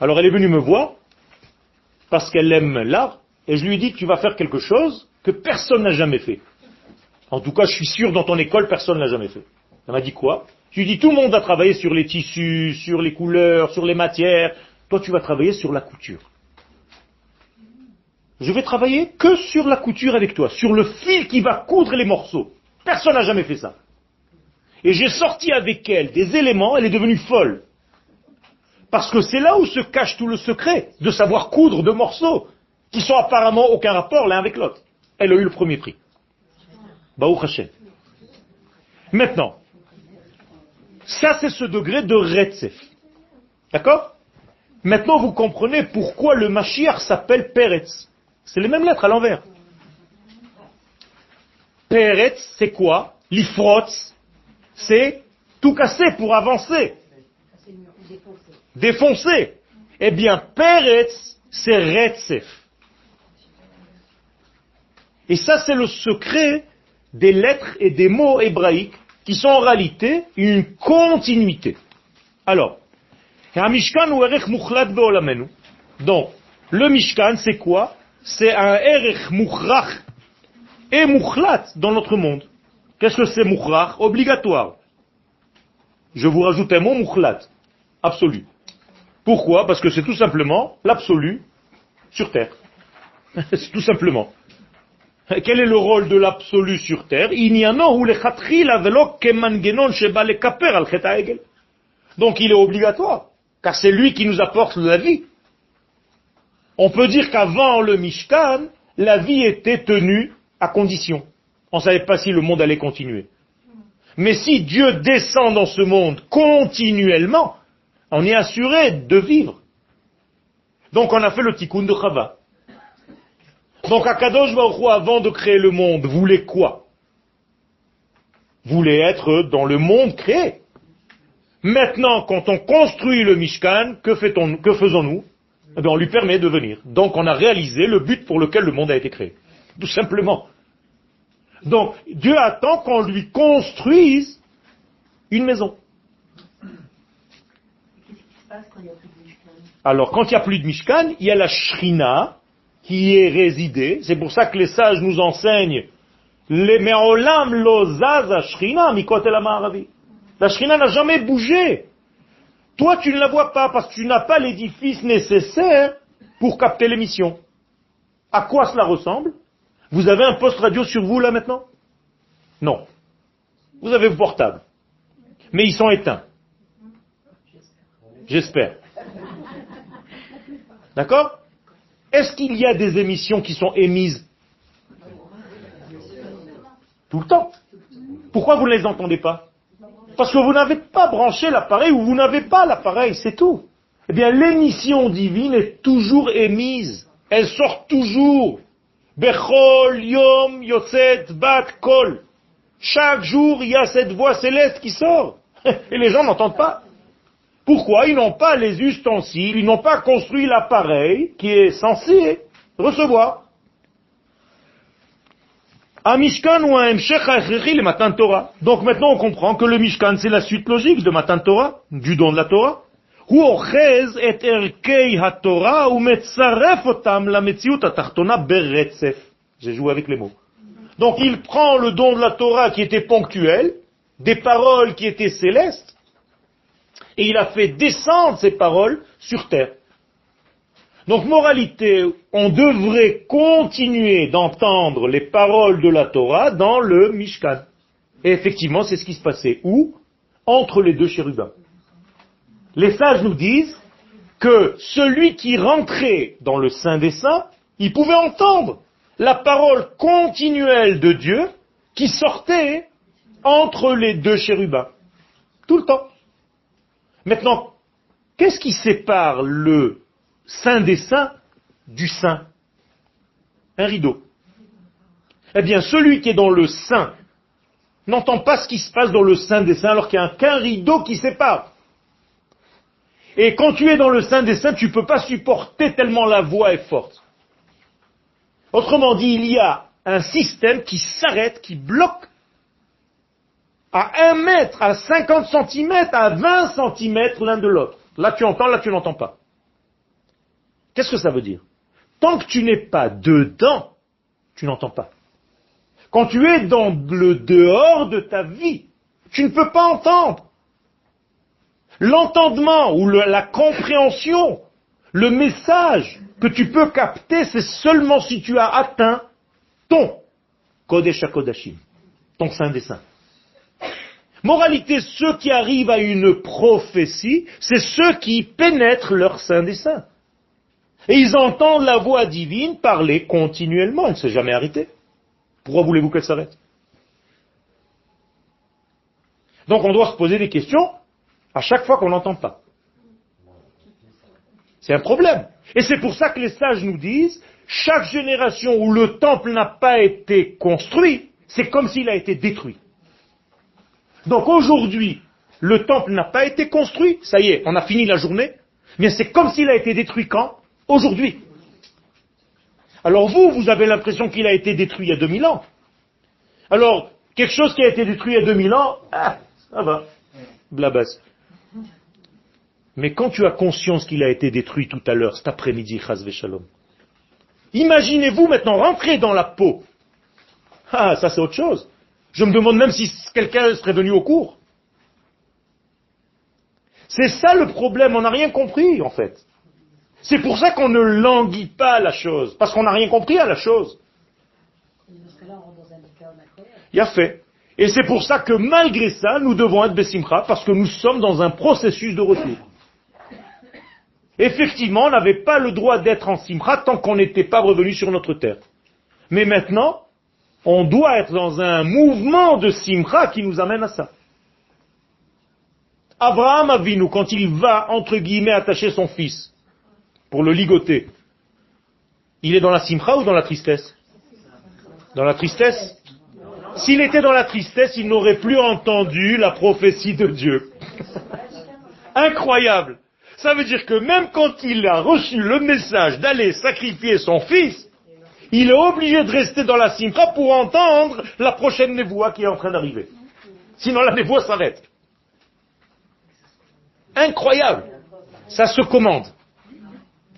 Alors elle est venue me voir, parce qu'elle aime l'art, et je lui ai dit, tu vas faire quelque chose que personne n'a jamais fait. En tout cas, je suis sûr, dans ton école, personne n'a jamais fait. Elle m'a dit quoi? Tu lui dis, tout le monde a travaillé sur les tissus, sur les couleurs, sur les matières. Toi, tu vas travailler sur la couture. Je vais travailler que sur la couture avec toi, sur le fil qui va coudre les morceaux. Personne n'a jamais fait ça. Et j'ai sorti avec elle des éléments, elle est devenue folle. Parce que c'est là où se cache tout le secret de savoir coudre de morceaux qui sont apparemment aucun rapport l'un avec l'autre. Elle a eu le premier prix. Baou Hashem. Maintenant, ça c'est ce degré de Retsef. D'accord? Maintenant vous comprenez pourquoi le Mashiach s'appelle Peretz. C'est les mêmes lettres à l'envers. Peretz, c'est quoi? L'ifrotz, c'est tout casser pour avancer. Défoncer. Eh bien, Peretz, c'est Retsef. Et ça, c'est le secret des lettres et des mots hébraïques qui sont en réalité une continuité. Alors, donc, le Mishkan, c'est quoi? C'est un erech mukhrach et mukhlat dans notre monde. Qu'est-ce que c'est mukhrach? Obligatoire. Je vous rajoute un mot mukhlat, absolu. Pourquoi? Parce que c'est tout simplement l'absolu sur Terre. c'est tout simplement. Quel est le rôle de l'absolu sur terre? Donc il est obligatoire, car c'est lui qui nous apporte la vie. On peut dire qu'avant le Mishkan, la vie était tenue à condition. On ne savait pas si le monde allait continuer. Mais si Dieu descend dans ce monde continuellement, on est assuré de vivre. Donc on a fait le tikkun de Chava. Donc Akadosh Baruch avant de créer le monde, voulait quoi? Voulait être dans le monde créé. Maintenant, quand on construit le Mishkan, que, que faisons-nous? Eh On lui permet de venir. Donc on a réalisé le but pour lequel le monde a été créé. Tout simplement. Donc Dieu attend qu'on lui construise une maison. Alors quand il n'y a plus de Mishkan, il y a la Shrina, qui est résidé. C'est pour ça que les sages nous enseignent les me'olam lo shrina mikot La shrina n'a jamais bougé. Toi, tu ne la vois pas parce que tu n'as pas l'édifice nécessaire pour capter l'émission. À quoi cela ressemble? Vous avez un poste radio sur vous là maintenant? Non. Vous avez vos portables. Mais ils sont éteints. J'espère. D'accord? Est-ce qu'il y a des émissions qui sont émises? Tout le temps Pourquoi vous ne les entendez pas? Parce que vous n'avez pas branché l'appareil ou vous n'avez pas l'appareil, c'est tout. Eh bien, l'émission divine est toujours émise. Elle sort toujours. Bechol, Yom, Yotzet, Bat, Kol. Chaque jour, il y a cette voix céleste qui sort. Et les gens n'entendent pas. Pourquoi Ils n'ont pas les ustensiles, ils n'ont pas construit l'appareil qui est censé recevoir. Un Mishkan ou un Mshech le matin Torah. Donc maintenant on comprend que le Mishkan c'est la suite logique de matin Torah, du don de la Torah. J'ai joué avec les mots. Donc il prend le don de la Torah qui était ponctuel, des paroles qui étaient célestes, et il a fait descendre ces paroles sur terre. Donc, moralité, on devrait continuer d'entendre les paroles de la Torah dans le Mishkan. Et effectivement, c'est ce qui se passait. Où? Entre les deux chérubins. Les sages nous disent que celui qui rentrait dans le Saint des Saints, il pouvait entendre la parole continuelle de Dieu qui sortait entre les deux chérubins. Tout le temps. Maintenant, qu'est-ce qui sépare le saint des saints du saint Un rideau. Eh bien, celui qui est dans le saint n'entend pas ce qui se passe dans le saint des saints alors qu'il n'y a qu'un rideau qui sépare. Et quand tu es dans le saint des saints, tu ne peux pas supporter tellement la voix est forte. Autrement dit, il y a un système qui s'arrête, qui bloque à 1 mètre, à 50 cm, à 20 cm l'un de l'autre. Là tu entends, là tu n'entends pas. Qu'est-ce que ça veut dire Tant que tu n'es pas dedans, tu n'entends pas. Quand tu es dans le dehors de ta vie, tu ne peux pas entendre. L'entendement ou la compréhension, le message que tu peux capter, c'est seulement si tu as atteint ton Kodesh Kodashim, ton Saint des Saints. Moralité, ceux qui arrivent à une prophétie, c'est ceux qui pénètrent leur Saint des Saints. Et ils entendent la voix divine parler continuellement, elle ne s'est jamais arrêtée. Pourquoi voulez-vous qu'elle s'arrête? Donc on doit se poser des questions à chaque fois qu'on n'entend pas. C'est un problème. Et c'est pour ça que les sages nous disent, chaque génération où le temple n'a pas été construit, c'est comme s'il a été détruit. Donc aujourd'hui, le temple n'a pas été construit, ça y est, on a fini la journée, mais c'est comme s'il a été détruit quand? Aujourd'hui. Alors vous, vous avez l'impression qu'il a été détruit il y a 2000 ans. Alors, quelque chose qui a été détruit il y a 2000 ans, ah, ça va, blabas. Mais quand tu as conscience qu'il a été détruit tout à l'heure, cet après-midi, Shalom, imaginez-vous maintenant rentrer dans la peau. Ah, ça c'est autre chose. Je me demande même si quelqu'un serait venu au cours. C'est ça le problème, on n'a rien compris en fait. C'est pour ça qu'on ne languit pas la chose, parce qu'on n'a rien compris à la chose. Il a fait. Et c'est pour ça que malgré ça, nous devons être Bessimcha, parce que nous sommes dans un processus de retour. Effectivement, on n'avait pas le droit d'être en Simcha tant qu'on n'était pas revenu sur notre terre. Mais maintenant, on doit être dans un mouvement de Simcha qui nous amène à ça. Abraham Avinu, quand il va, entre guillemets, attacher son fils, pour le ligoter, il est dans la simcha ou dans la tristesse? Dans la tristesse? S'il était dans la tristesse, il n'aurait plus entendu la prophétie de Dieu. Incroyable. Ça veut dire que même quand il a reçu le message d'aller sacrifier son fils, il est obligé de rester dans la simcha pour entendre la prochaine névoie qui est en train d'arriver. Sinon la névoie s'arrête. Incroyable. Ça se commande.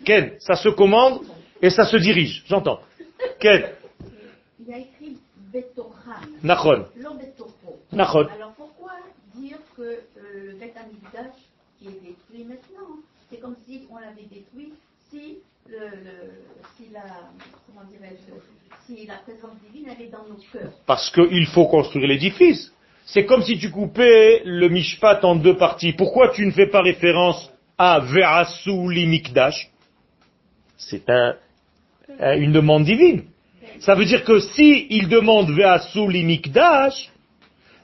Ken, ça se commande et ça se dirige. J'entends. Ken. Il a écrit Betorah. Nachon. Nachon. Alors pourquoi dire que euh, le Bet qui est détruit maintenant, c'est comme si on l'avait détruit si, le, le, si la, comment si la présence divine elle est dans nos cœurs. Parce qu'il faut construire l'édifice. C'est comme si tu coupais le mishpat en deux parties. Pourquoi tu ne fais pas référence à Verasu Limikdash? C'est une demande divine. Ça veut dire que si il demande Ve'asuli Mikdash,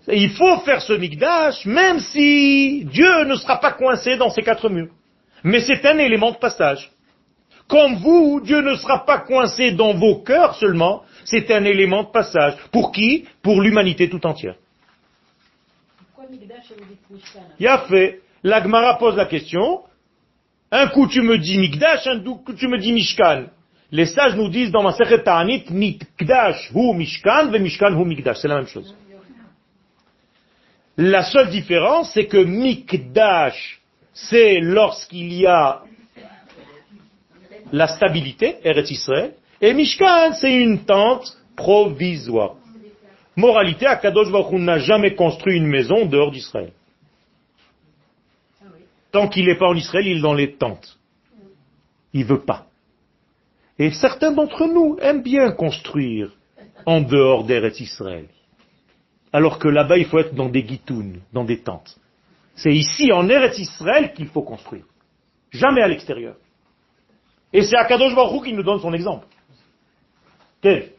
il faut faire ce Mikdash, même si Dieu ne sera pas coincé dans ces quatre murs. Mais c'est un élément de passage. Comme vous, Dieu ne sera pas coincé dans vos cœurs seulement, c'est un élément de passage. Pour qui? Pour l'humanité tout entière. Il a fait. L'Agmara pose la question, un coup tu me dis Mikdash, un coup tu me dis Mishkan. Les sages nous disent dans ma Ta'anit, Mikdash hu Mishkan, ve Mishkan hu Mikdash. C'est la même chose. La seule différence, c'est que Mikdash, c'est lorsqu'il y a la stabilité, Eretz Israël, et Mishkan, c'est une tente provisoire. Moralité, Akadosh Baruch n'a jamais construit une maison dehors d'Israël. Tant qu'il n'est pas en Israël, il est dans les tentes. Il veut pas. Et certains d'entre nous aiment bien construire en dehors d'Eretz Israël. Alors que là-bas, il faut être dans des guitounes, dans des tentes. C'est ici, en Eretz Israël, qu'il faut construire. Jamais à l'extérieur. Et c'est Akadosh Baruch qui nous donne son exemple. Quel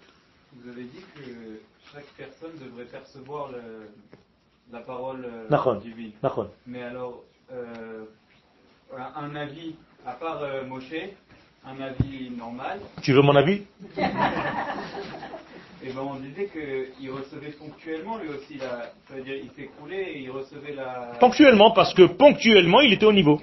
Vous avez dit que chaque personne devrait percevoir la parole euh, divine. Mais alors, un avis, à part euh, Moshe, un avis normal. Tu veux mon avis? Et ben on disait qu'il recevait ponctuellement lui aussi la. C'est-à-dire il s'écroulait et il recevait la. Ponctuellement, parce que ponctuellement il était au niveau.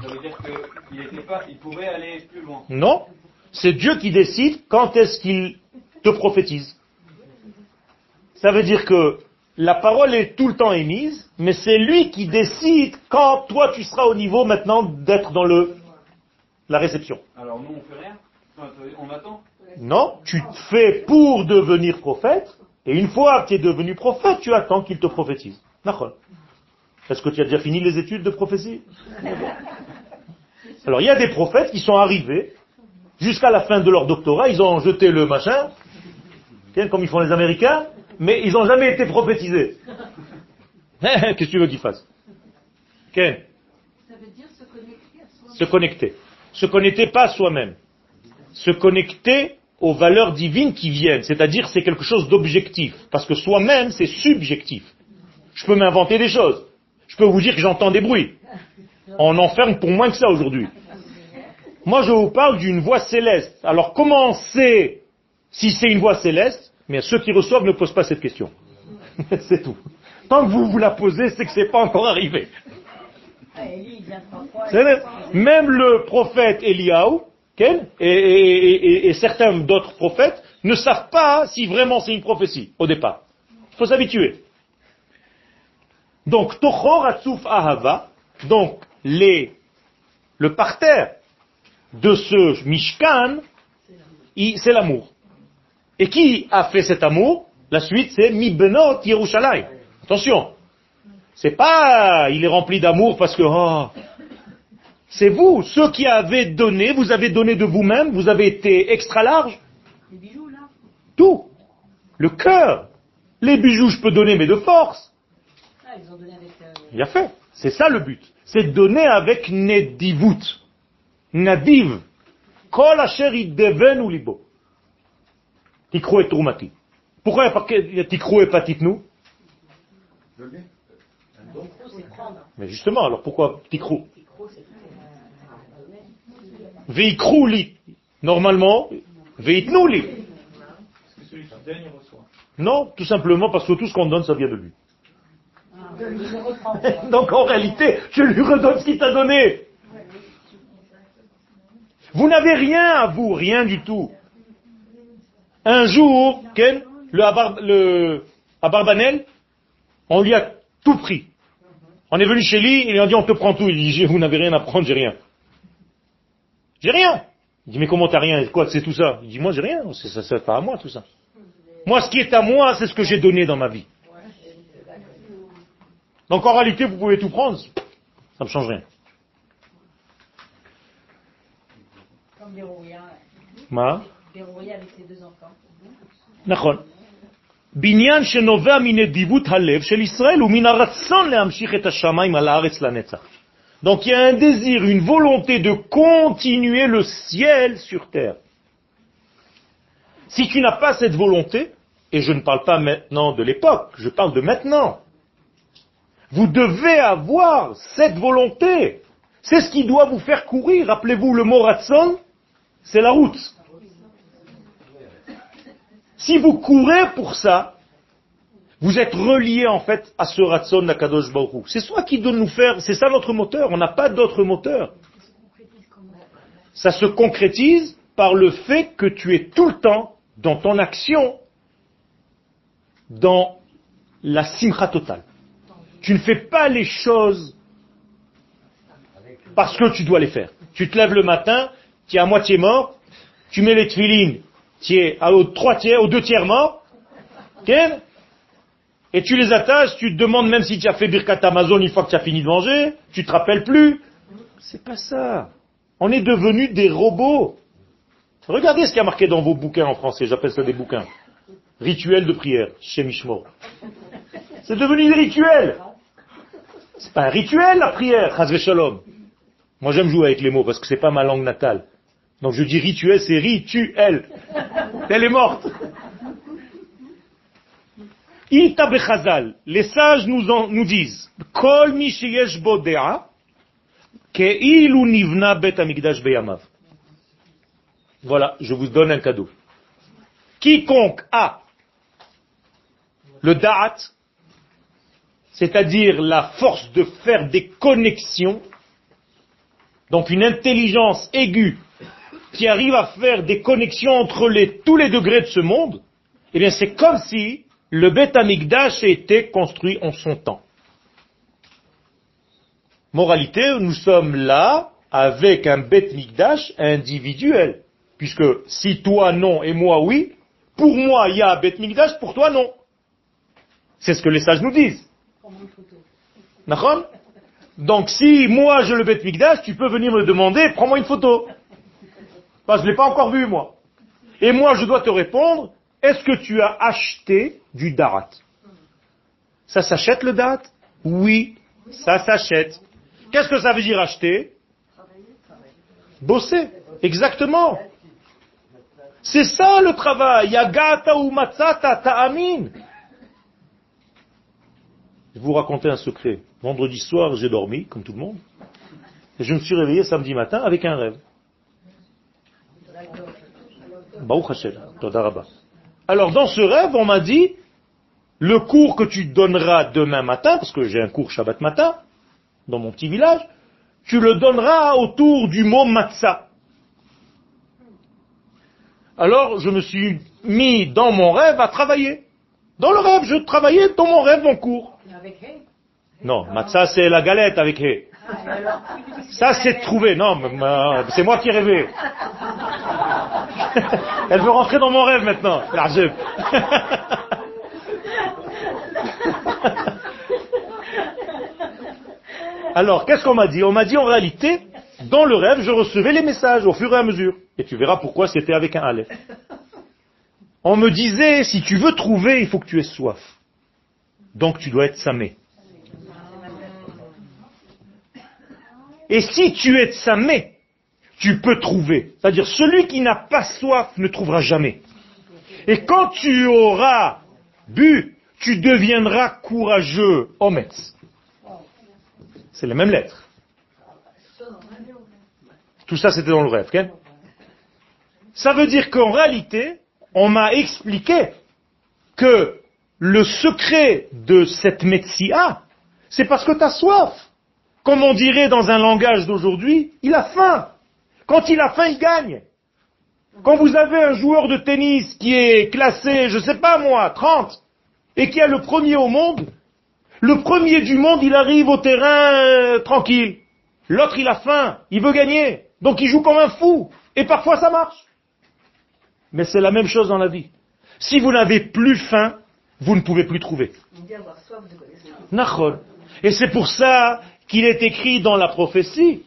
Ça veut dire qu'il pas, il pouvait aller plus loin. Non. C'est Dieu qui décide quand est-ce qu'il te prophétise. Ça veut dire que la parole est tout le temps émise, mais c'est lui qui décide quand toi tu seras au niveau maintenant d'être dans le la réception. Alors nous on fait rien? On attend? Non, tu te fais pour devenir prophète, et une fois que tu es devenu prophète, tu attends qu'il te prophétise. Est-ce que tu as déjà fini les études de prophétie? Alors il y a des prophètes qui sont arrivés, jusqu'à la fin de leur doctorat, ils ont jeté le machin, comme ils font les Américains, mais ils n'ont jamais été prophétisés. Qu'est-ce que tu veux qu'ils fassent? Ça veut dire se connecter à soi-même. Se connecter. Se connecter pas à soi-même. Se connecter aux valeurs divines qui viennent. C'est-à-dire c'est quelque chose d'objectif. Parce que soi-même, c'est subjectif. Je peux m'inventer des choses. Je peux vous dire que j'entends des bruits. On enferme pour moins que ça aujourd'hui. Moi, je vous parle d'une voix céleste. Alors, comment on sait si c'est une voix céleste? Mais ceux qui reçoivent ne posent pas cette question. c'est tout. Tant que vous vous la posez, c'est que ce n'est pas encore arrivé. Même le prophète Eliaou, et, certains d'autres prophètes ne savent pas si vraiment c'est une prophétie au départ. Il faut s'habituer. Donc, Tochor Atzuf Ahava, donc le parterre de ce Mishkan, c'est l'amour. Et qui a fait cet amour? La suite, c'est Mibnot Yerushalayim. Attention. C'est pas, il est rempli d'amour parce que, oh, c'est vous, ceux qui avez donné, vous avez donné de vous-même, vous avez été extra large. Les bijoux, là. Tout. Le cœur. Les bijoux, je peux donner, mais de force. Ah, ils ont donné avec, euh... Il a fait. C'est ça le but. C'est donner avec nedivut. Nadiv. Kol asher ou libo. Tikrou et Tourmati. Pourquoi il y a Tikrou et pas Titnou Mais justement, alors pourquoi Tikrou Veikrou li. Normalement, veitnou li. Non, tout simplement parce que tout ce qu'on donne, ça vient de lui. Donc en réalité, je lui redonne ce qu'il t'a donné. Vous n'avez rien à vous, rien du tout. Un jour, Ken, le, à Barbanel, on lui a tout pris. On est venu chez lui, il a dit on te prend tout. Il dit vous n'avez rien à prendre, j'ai rien. J'ai rien. Il dit mais comment t'as rien? Quoi c'est tout ça? Il dit moi j'ai rien, ça c'est pas à moi tout ça. Moi ce qui est à moi, c'est ce que j'ai donné dans ma vie. Donc en réalité vous pouvez tout prendre, ça ne me change rien. Comme Ma? avec ses deux enfants. נכון. בניין שנובע מנדיבות הלב של ישראל ומן הרצון להמשיך את השמיים על הארץ לנצח. Donc il y a un désir, une volonté de continuer le ciel sur terre. Si tu n'as pas cette volonté, et je ne parle pas maintenant de l'époque, je parle de maintenant, vous devez avoir cette volonté. C'est ce qui doit vous faire courir. Rappelez-vous, le mot ratson, c'est la route. Si vous courez pour ça, vous êtes relié en fait à ce Ratson Nakadosh Baruch C'est soi qui doit nous faire, c'est ça notre moteur, on n'a pas d'autre moteur. Ça se concrétise par le fait que tu es tout le temps dans ton action, dans la simcha totale. Tu ne fais pas les choses parce que tu dois les faire. Tu te lèves le matin, tu es à moitié mort, tu mets les tefilines tu es aux trois tiers, aux deux tiers morts, et tu les attaches, tu te demandes même si tu as fait Birkat Amazon une fois que tu as fini de manger, tu te rappelles plus. C'est pas ça. On est devenus des robots. Regardez ce qu'il y a marqué dans vos bouquins en français, j'appelle ça des bouquins. Rituel de prière, chez Mishmo. C'est devenu des rituels. C'est pas un rituel la prière, Shalom. Moi j'aime jouer avec les mots parce que c'est pas ma langue natale. Donc je dis rituel, c'est rituel. Elle est morte. Les sages nous, nous disent, Kol nivna bet beyamav. Voilà, je vous donne un cadeau. Quiconque a le da'at, c'est-à-dire la force de faire des connexions, donc une intelligence aiguë qui arrive à faire des connexions entre tous les degrés de ce monde, eh bien c'est comme si le Beth Amikdash était construit en son temps. Moralité, nous sommes là avec un Beth Mikdash individuel. Puisque si toi non et moi oui, pour moi il y a un Beth Mikdash, pour toi non. C'est ce que les sages nous disent. Donc si moi je le Beth Mikdash, tu peux venir me demander, prends-moi une photo. Je ne l'ai pas encore vu moi. Et moi je dois te répondre, est-ce que tu as acheté du darat? Ça s'achète le darat? Oui, ça s'achète. Qu'est-ce que ça veut dire acheter? Bosser, exactement. C'est ça le travail. Yagata ou matzata ta'amin. Je vais vous raconter un secret. Vendredi soir, j'ai dormi, comme tout le monde. Et je me suis réveillé samedi matin avec un rêve. Alors dans ce rêve, on m'a dit, le cours que tu donneras demain matin, parce que j'ai un cours Shabbat matin, dans mon petit village, tu le donneras autour du mot matzah. Alors je me suis mis dans mon rêve à travailler. Dans le rêve, je travaillais dans mon rêve mon cours. Non, matzah c'est la galette avec hé. Ça c'est trouvé. Non, c'est moi qui rêvais. Elle veut rentrer dans mon rêve maintenant. Alors, qu'est-ce qu'on m'a dit? On m'a dit en réalité, dans le rêve, je recevais les messages au fur et à mesure. Et tu verras pourquoi c'était avec un Aleph. On me disait, si tu veux trouver, il faut que tu aies soif. Donc tu dois être samé. Et si tu es samé, tu peux trouver. C'est-à-dire, celui qui n'a pas soif ne trouvera jamais. Et quand tu auras bu, tu deviendras courageux, Ometz. C'est les mêmes lettres. Tout ça, c'était dans le rêve. ça veut dire qu'en réalité, on m'a expliqué que le secret de cette Metsia, c'est parce que tu as soif. Comme on dirait dans un langage d'aujourd'hui, il a faim. Quand il a faim, il gagne. Quand vous avez un joueur de tennis qui est classé, je sais pas moi, 30, et qui est le premier au monde, le premier du monde, il arrive au terrain euh, tranquille. L'autre, il a faim, il veut gagner. Donc il joue comme un fou. Et parfois ça marche. Mais c'est la même chose dans la vie. Si vous n'avez plus faim, vous ne pouvez plus trouver. Et c'est pour ça qu'il est écrit dans la prophétie,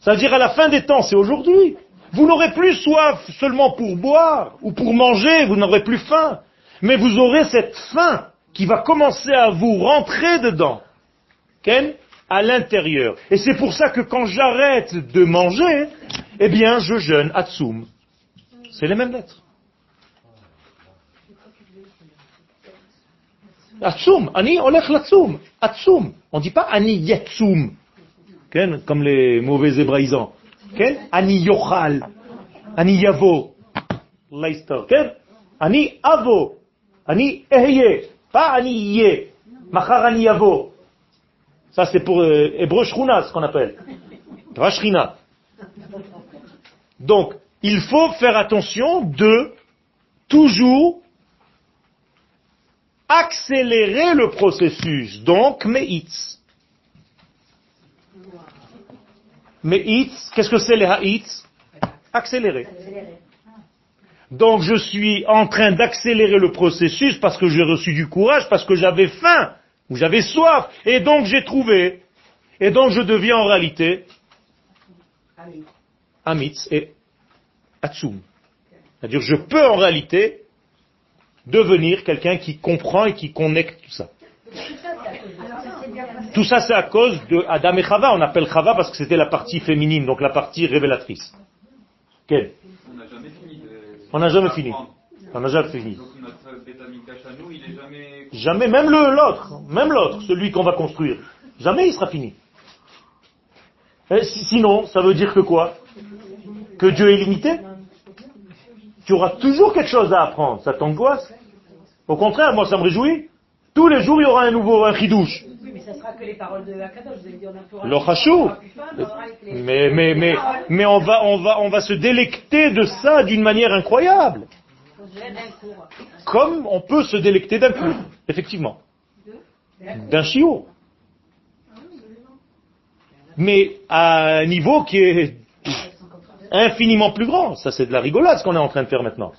c'est-à-dire à la fin des temps, c'est aujourd'hui. Vous n'aurez plus soif seulement pour boire ou pour manger, vous n'aurez plus faim. Mais vous aurez cette faim qui va commencer à vous rentrer dedans. À l'intérieur. Et c'est pour ça que quand j'arrête de manger, eh bien, je jeûne Atsum. C'est les mêmes lettres. Atsum, ani olech latsum. Atsum. On ne dit pas ani yatsum comme les mauvais hébraïsants. Ani yochal, ani yavo, ani avo, ani ehye, pas ani ye, machar ani yavo. Ça c'est pour euh, hébreu shruna, ce qu'on appelle. Rashrina. Donc, il faut faire attention de toujours accélérer le processus. Donc, meitz. Hits, qu'est-ce que c'est les ha'itz Accélérer. Donc je suis en train d'accélérer le processus parce que j'ai reçu du courage, parce que j'avais faim, ou j'avais soif, et donc j'ai trouvé. Et donc je deviens en réalité Amitz et Atsum. C'est-à-dire je peux en réalité devenir quelqu'un qui comprend et qui connecte tout ça. Tout ça, c'est à cause de Adam et Chava. On appelle Chava parce que c'était la partie féminine, donc la partie révélatrice. Quelle? On n'a jamais fini. On n'a jamais fini. On n'a jamais fini. jamais... même l'autre, même l'autre, celui qu'on va construire, jamais il sera fini. Et sinon, ça veut dire que quoi? Que Dieu est limité Tu auras toujours quelque chose à apprendre, ça t'angoisse Au contraire, moi ça me réjouit. Tous les jours, il y aura un nouveau un chidouche. Oui, mais ça sera que les paroles de Akadosh. Vous avez dit, on a Le. Mais, mais, mais, mais on va, on va, on va se délecter de ça d'une manière incroyable. Comme on peut se délecter d'un coup, effectivement. D'un chiot. Mais à un niveau qui est infiniment plus grand. Ça, c'est de la rigolade ce qu'on est en train de faire maintenant.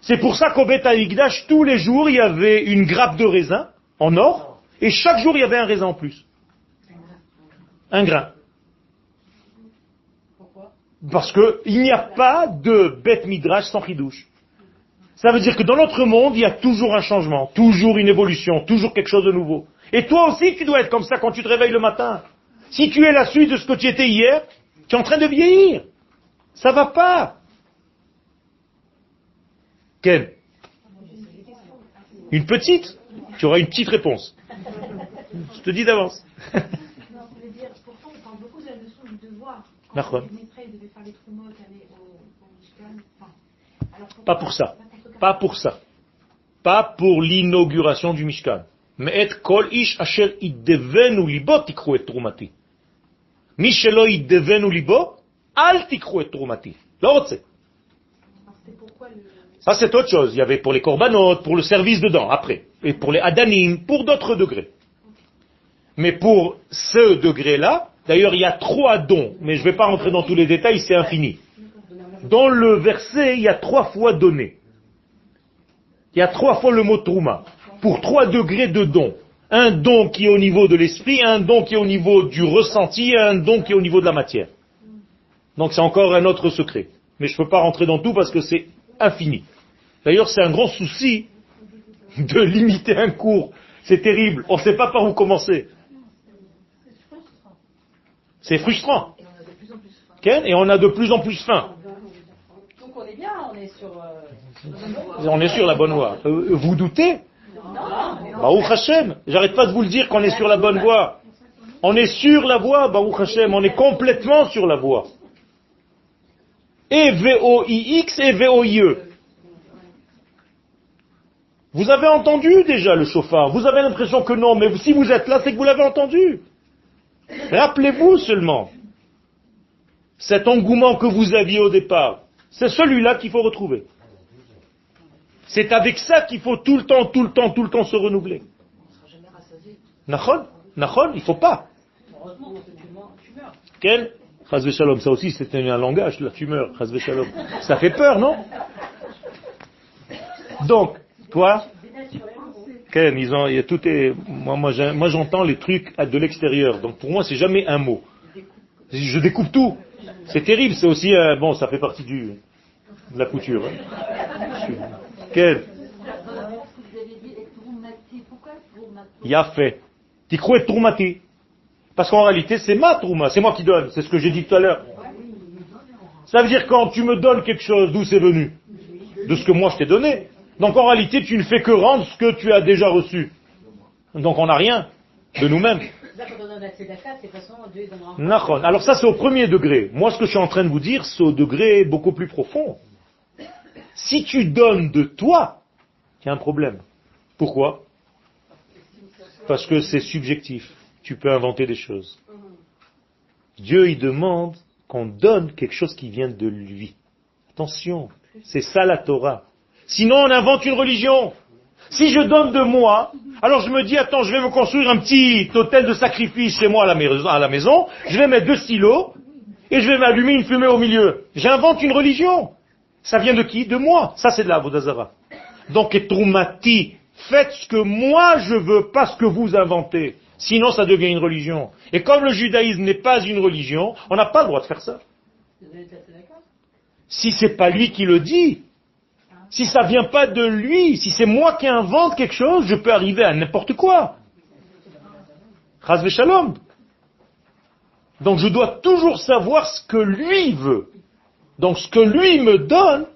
C'est pour ça qu'au Beth tous les jours, il y avait une grappe de raisin en or, et chaque jour, il y avait un raisin en plus. Un grain. Pourquoi? Parce qu'il n'y a pas de Beth Midrash sans chidouche. Ça veut dire que dans notre monde, il y a toujours un changement, toujours une évolution, toujours quelque chose de nouveau. Et toi aussi, tu dois être comme ça quand tu te réveilles le matin. Si tu es la suite de ce que tu étais hier, tu es en train de vieillir. Ça va pas. Ken Une petite Tu auras une petite réponse. Je te dis d'avance. Pas pour ça. Pas pour ça. Pas pour l'inauguration du Mishkan. Mais kol ish asher iddevenu libo tikru et trumati. Trumati. L'autre c'est. Ça, c'est autre chose. Il y avait pour les corbanotes, pour le service dedans, après. Et pour les adanim, pour d'autres degrés. Mais pour ce degré-là, d'ailleurs, il y a trois dons, mais je ne vais pas rentrer dans tous les détails, c'est infini. Dans le verset, il y a trois fois donné. Il y a trois fois le mot trouma. Pour trois degrés de dons. Un don qui est au niveau de l'esprit, un don qui est au niveau du ressenti, un don qui est au niveau de la matière. Donc c'est encore un autre secret. Mais je ne peux pas rentrer dans tout parce que c'est infini. D'ailleurs, c'est un grand souci de limiter un cours. C'est terrible. On ne sait pas par où commencer. C'est frustrant. Et on a de plus en plus faim. Donc on est bien, on est sur, euh, on est sur la bonne voie. Euh, vous doutez? Baruch Hashem. J'arrête pas de vous le dire qu'on est sur la bonne voie. On est sur la voie, Baruch Hashem. On est complètement sur la voie. Et V-O-I-X et V-O-I-E. Vous avez entendu déjà le chauffard? Vous avez l'impression que non, mais si vous êtes là, c'est que vous l'avez entendu. Rappelez-vous seulement cet engouement que vous aviez au départ. C'est celui-là qu'il faut retrouver. C'est avec ça qu'il faut tout le temps, tout le temps, tout le temps se renouveler. Nachon Nachon, il faut pas. Quel? Shalom, ça aussi c'est un langage, la tumeur, Shalom. Ça fait peur, non? Donc, toi Ken, ils ont, il y a moi, j'entends les trucs de l'extérieur. Donc pour moi, c'est jamais un mot. Je découpe tout. C'est terrible, c'est aussi, euh, bon, ça fait partie de la couture. Hein. Ken. Il a fait. Tikrou troumati. Parce qu'en réalité, c'est ma trouma, c'est moi qui donne, c'est ce que j'ai dit tout à l'heure. Ça veut dire quand tu me donnes quelque chose, d'où c'est venu? De ce que moi je t'ai donné. Donc en réalité, tu ne fais que rendre ce que tu as déjà reçu. Donc on n'a rien de nous-mêmes. Alors ça c'est au premier degré. Moi ce que je suis en train de vous dire, c'est au degré beaucoup plus profond. Si tu donnes de toi, il y a un problème. Pourquoi? Parce que c'est subjectif. Tu peux inventer des choses. Dieu il demande qu'on donne quelque chose qui vient de lui. Attention, c'est ça la Torah. Sinon, on invente une religion. Si je donne de moi, alors je me dis, attends, je vais me construire un petit hôtel de sacrifice chez moi à la maison, je vais mettre deux stylos, et je vais m'allumer une fumée au milieu. J'invente une religion. Ça vient de qui? De moi. Ça, c'est de la Vodazara. Donc, Troumati, faites ce que moi je veux, pas ce que vous inventez. Sinon, ça devient une religion. Et comme le judaïsme n'est pas une religion, on n'a pas le droit de faire ça. Si c'est pas lui qui le dit, si ça vient pas de lui, si c'est moi qui invente quelque chose, je peux arriver à n'importe quoi. shalom. Donc je dois toujours savoir ce que lui veut. Donc ce que lui me donne,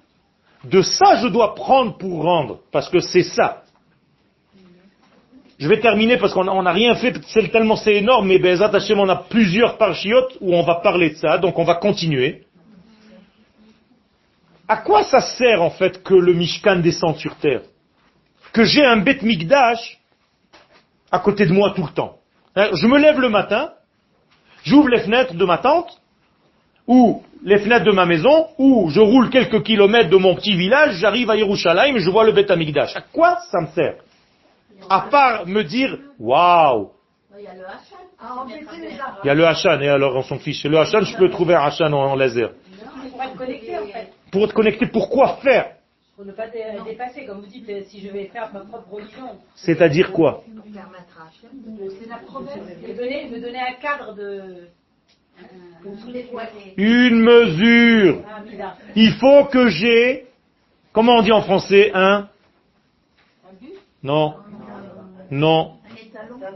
de ça je dois prendre pour rendre, parce que c'est ça. Je vais terminer parce qu'on n'a rien fait, c'est tellement c'est énorme, mais ben, on a plusieurs parchiotes où on va parler de ça, donc on va continuer. À quoi ça sert en fait que le Mishkan descende sur terre? Que j'ai un bête migdash à côté de moi tout le temps. Hein, je me lève le matin, j'ouvre les fenêtres de ma tente, ou les fenêtres de ma maison, ou je roule quelques kilomètres de mon petit village, j'arrive à Yerushalayim et je vois le Beth Amikdash. À quoi ça me sert? À part me dire, waouh Il y a le Hachan. Il y a le Hachan, et alors on s'en fiche. Le Hachan, je peux trouver un Hachan en, laser. Pour être connecté en fait. Pour être connecté, pourquoi faire? Pour ne pas dépasser, comme vous dites, si je vais faire ma propre religion. C'est-à-dire quoi? C'est la promesse. Me donner, un cadre de. Une mesure. Ah, Il faut que j'ai, comment on dit en français, un? Non. Non.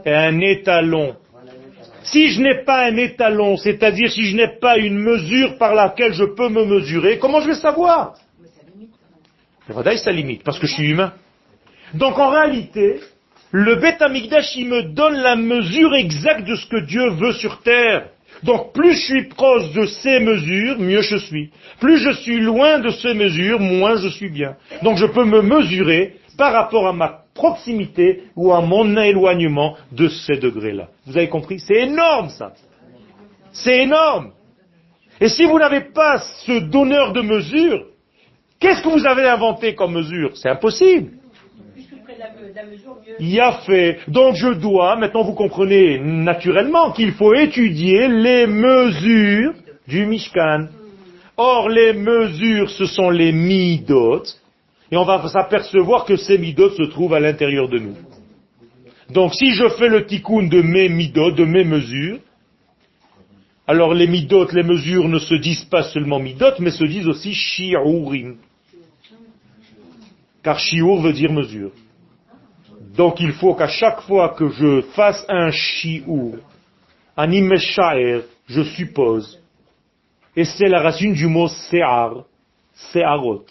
Un étalon. Si je n'ai pas un étalon, c'est-à-dire si je n'ai pas une mesure par laquelle je peux me mesurer, comment je vais savoir? Ça limite, parce que je suis humain. Donc en réalité, le Beth Amikdash, il me donne la mesure exacte de ce que Dieu veut sur terre. Donc plus je suis proche de ces mesures, mieux je suis. Plus je suis loin de ces mesures, moins je suis bien. Donc je peux me mesurer par rapport à ma proximité ou à mon éloignement de ces degrés-là. Vous avez compris? C'est énorme ça. C'est énorme. Et si vous n'avez pas ce donneur de mesure, Qu'est-ce que vous avez inventé comme mesure? C'est impossible. Il y a fait. Donc je dois, maintenant vous comprenez naturellement qu'il faut étudier les mesures du Mishkan. Or les mesures, ce sont les midot, et on va s'apercevoir que ces midot se trouvent à l'intérieur de nous. Donc si je fais le tikkun de mes midot, de mes mesures, alors les midot, les mesures ne se disent pas seulement midot, mais se disent aussi shiurim. Car shiur veut dire mesure. Donc il faut qu'à chaque fois que je fasse un shiur, un imeshaer, je suppose, et c'est la racine du mot se'ar, se'arot.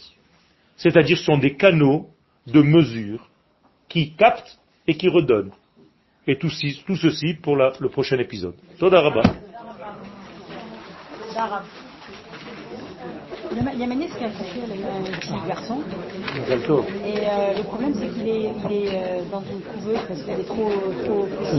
C'est-à-dire ce sont des canaux de mesure qui captent et qui redonnent. Et tout, ceci pour le prochain épisode. Il y a Magnès qui a accouché avec un petit garçon. Et euh, le problème, c'est qu'il est, il est euh, dans une couveuse parce qu'elle est trop, trop petite.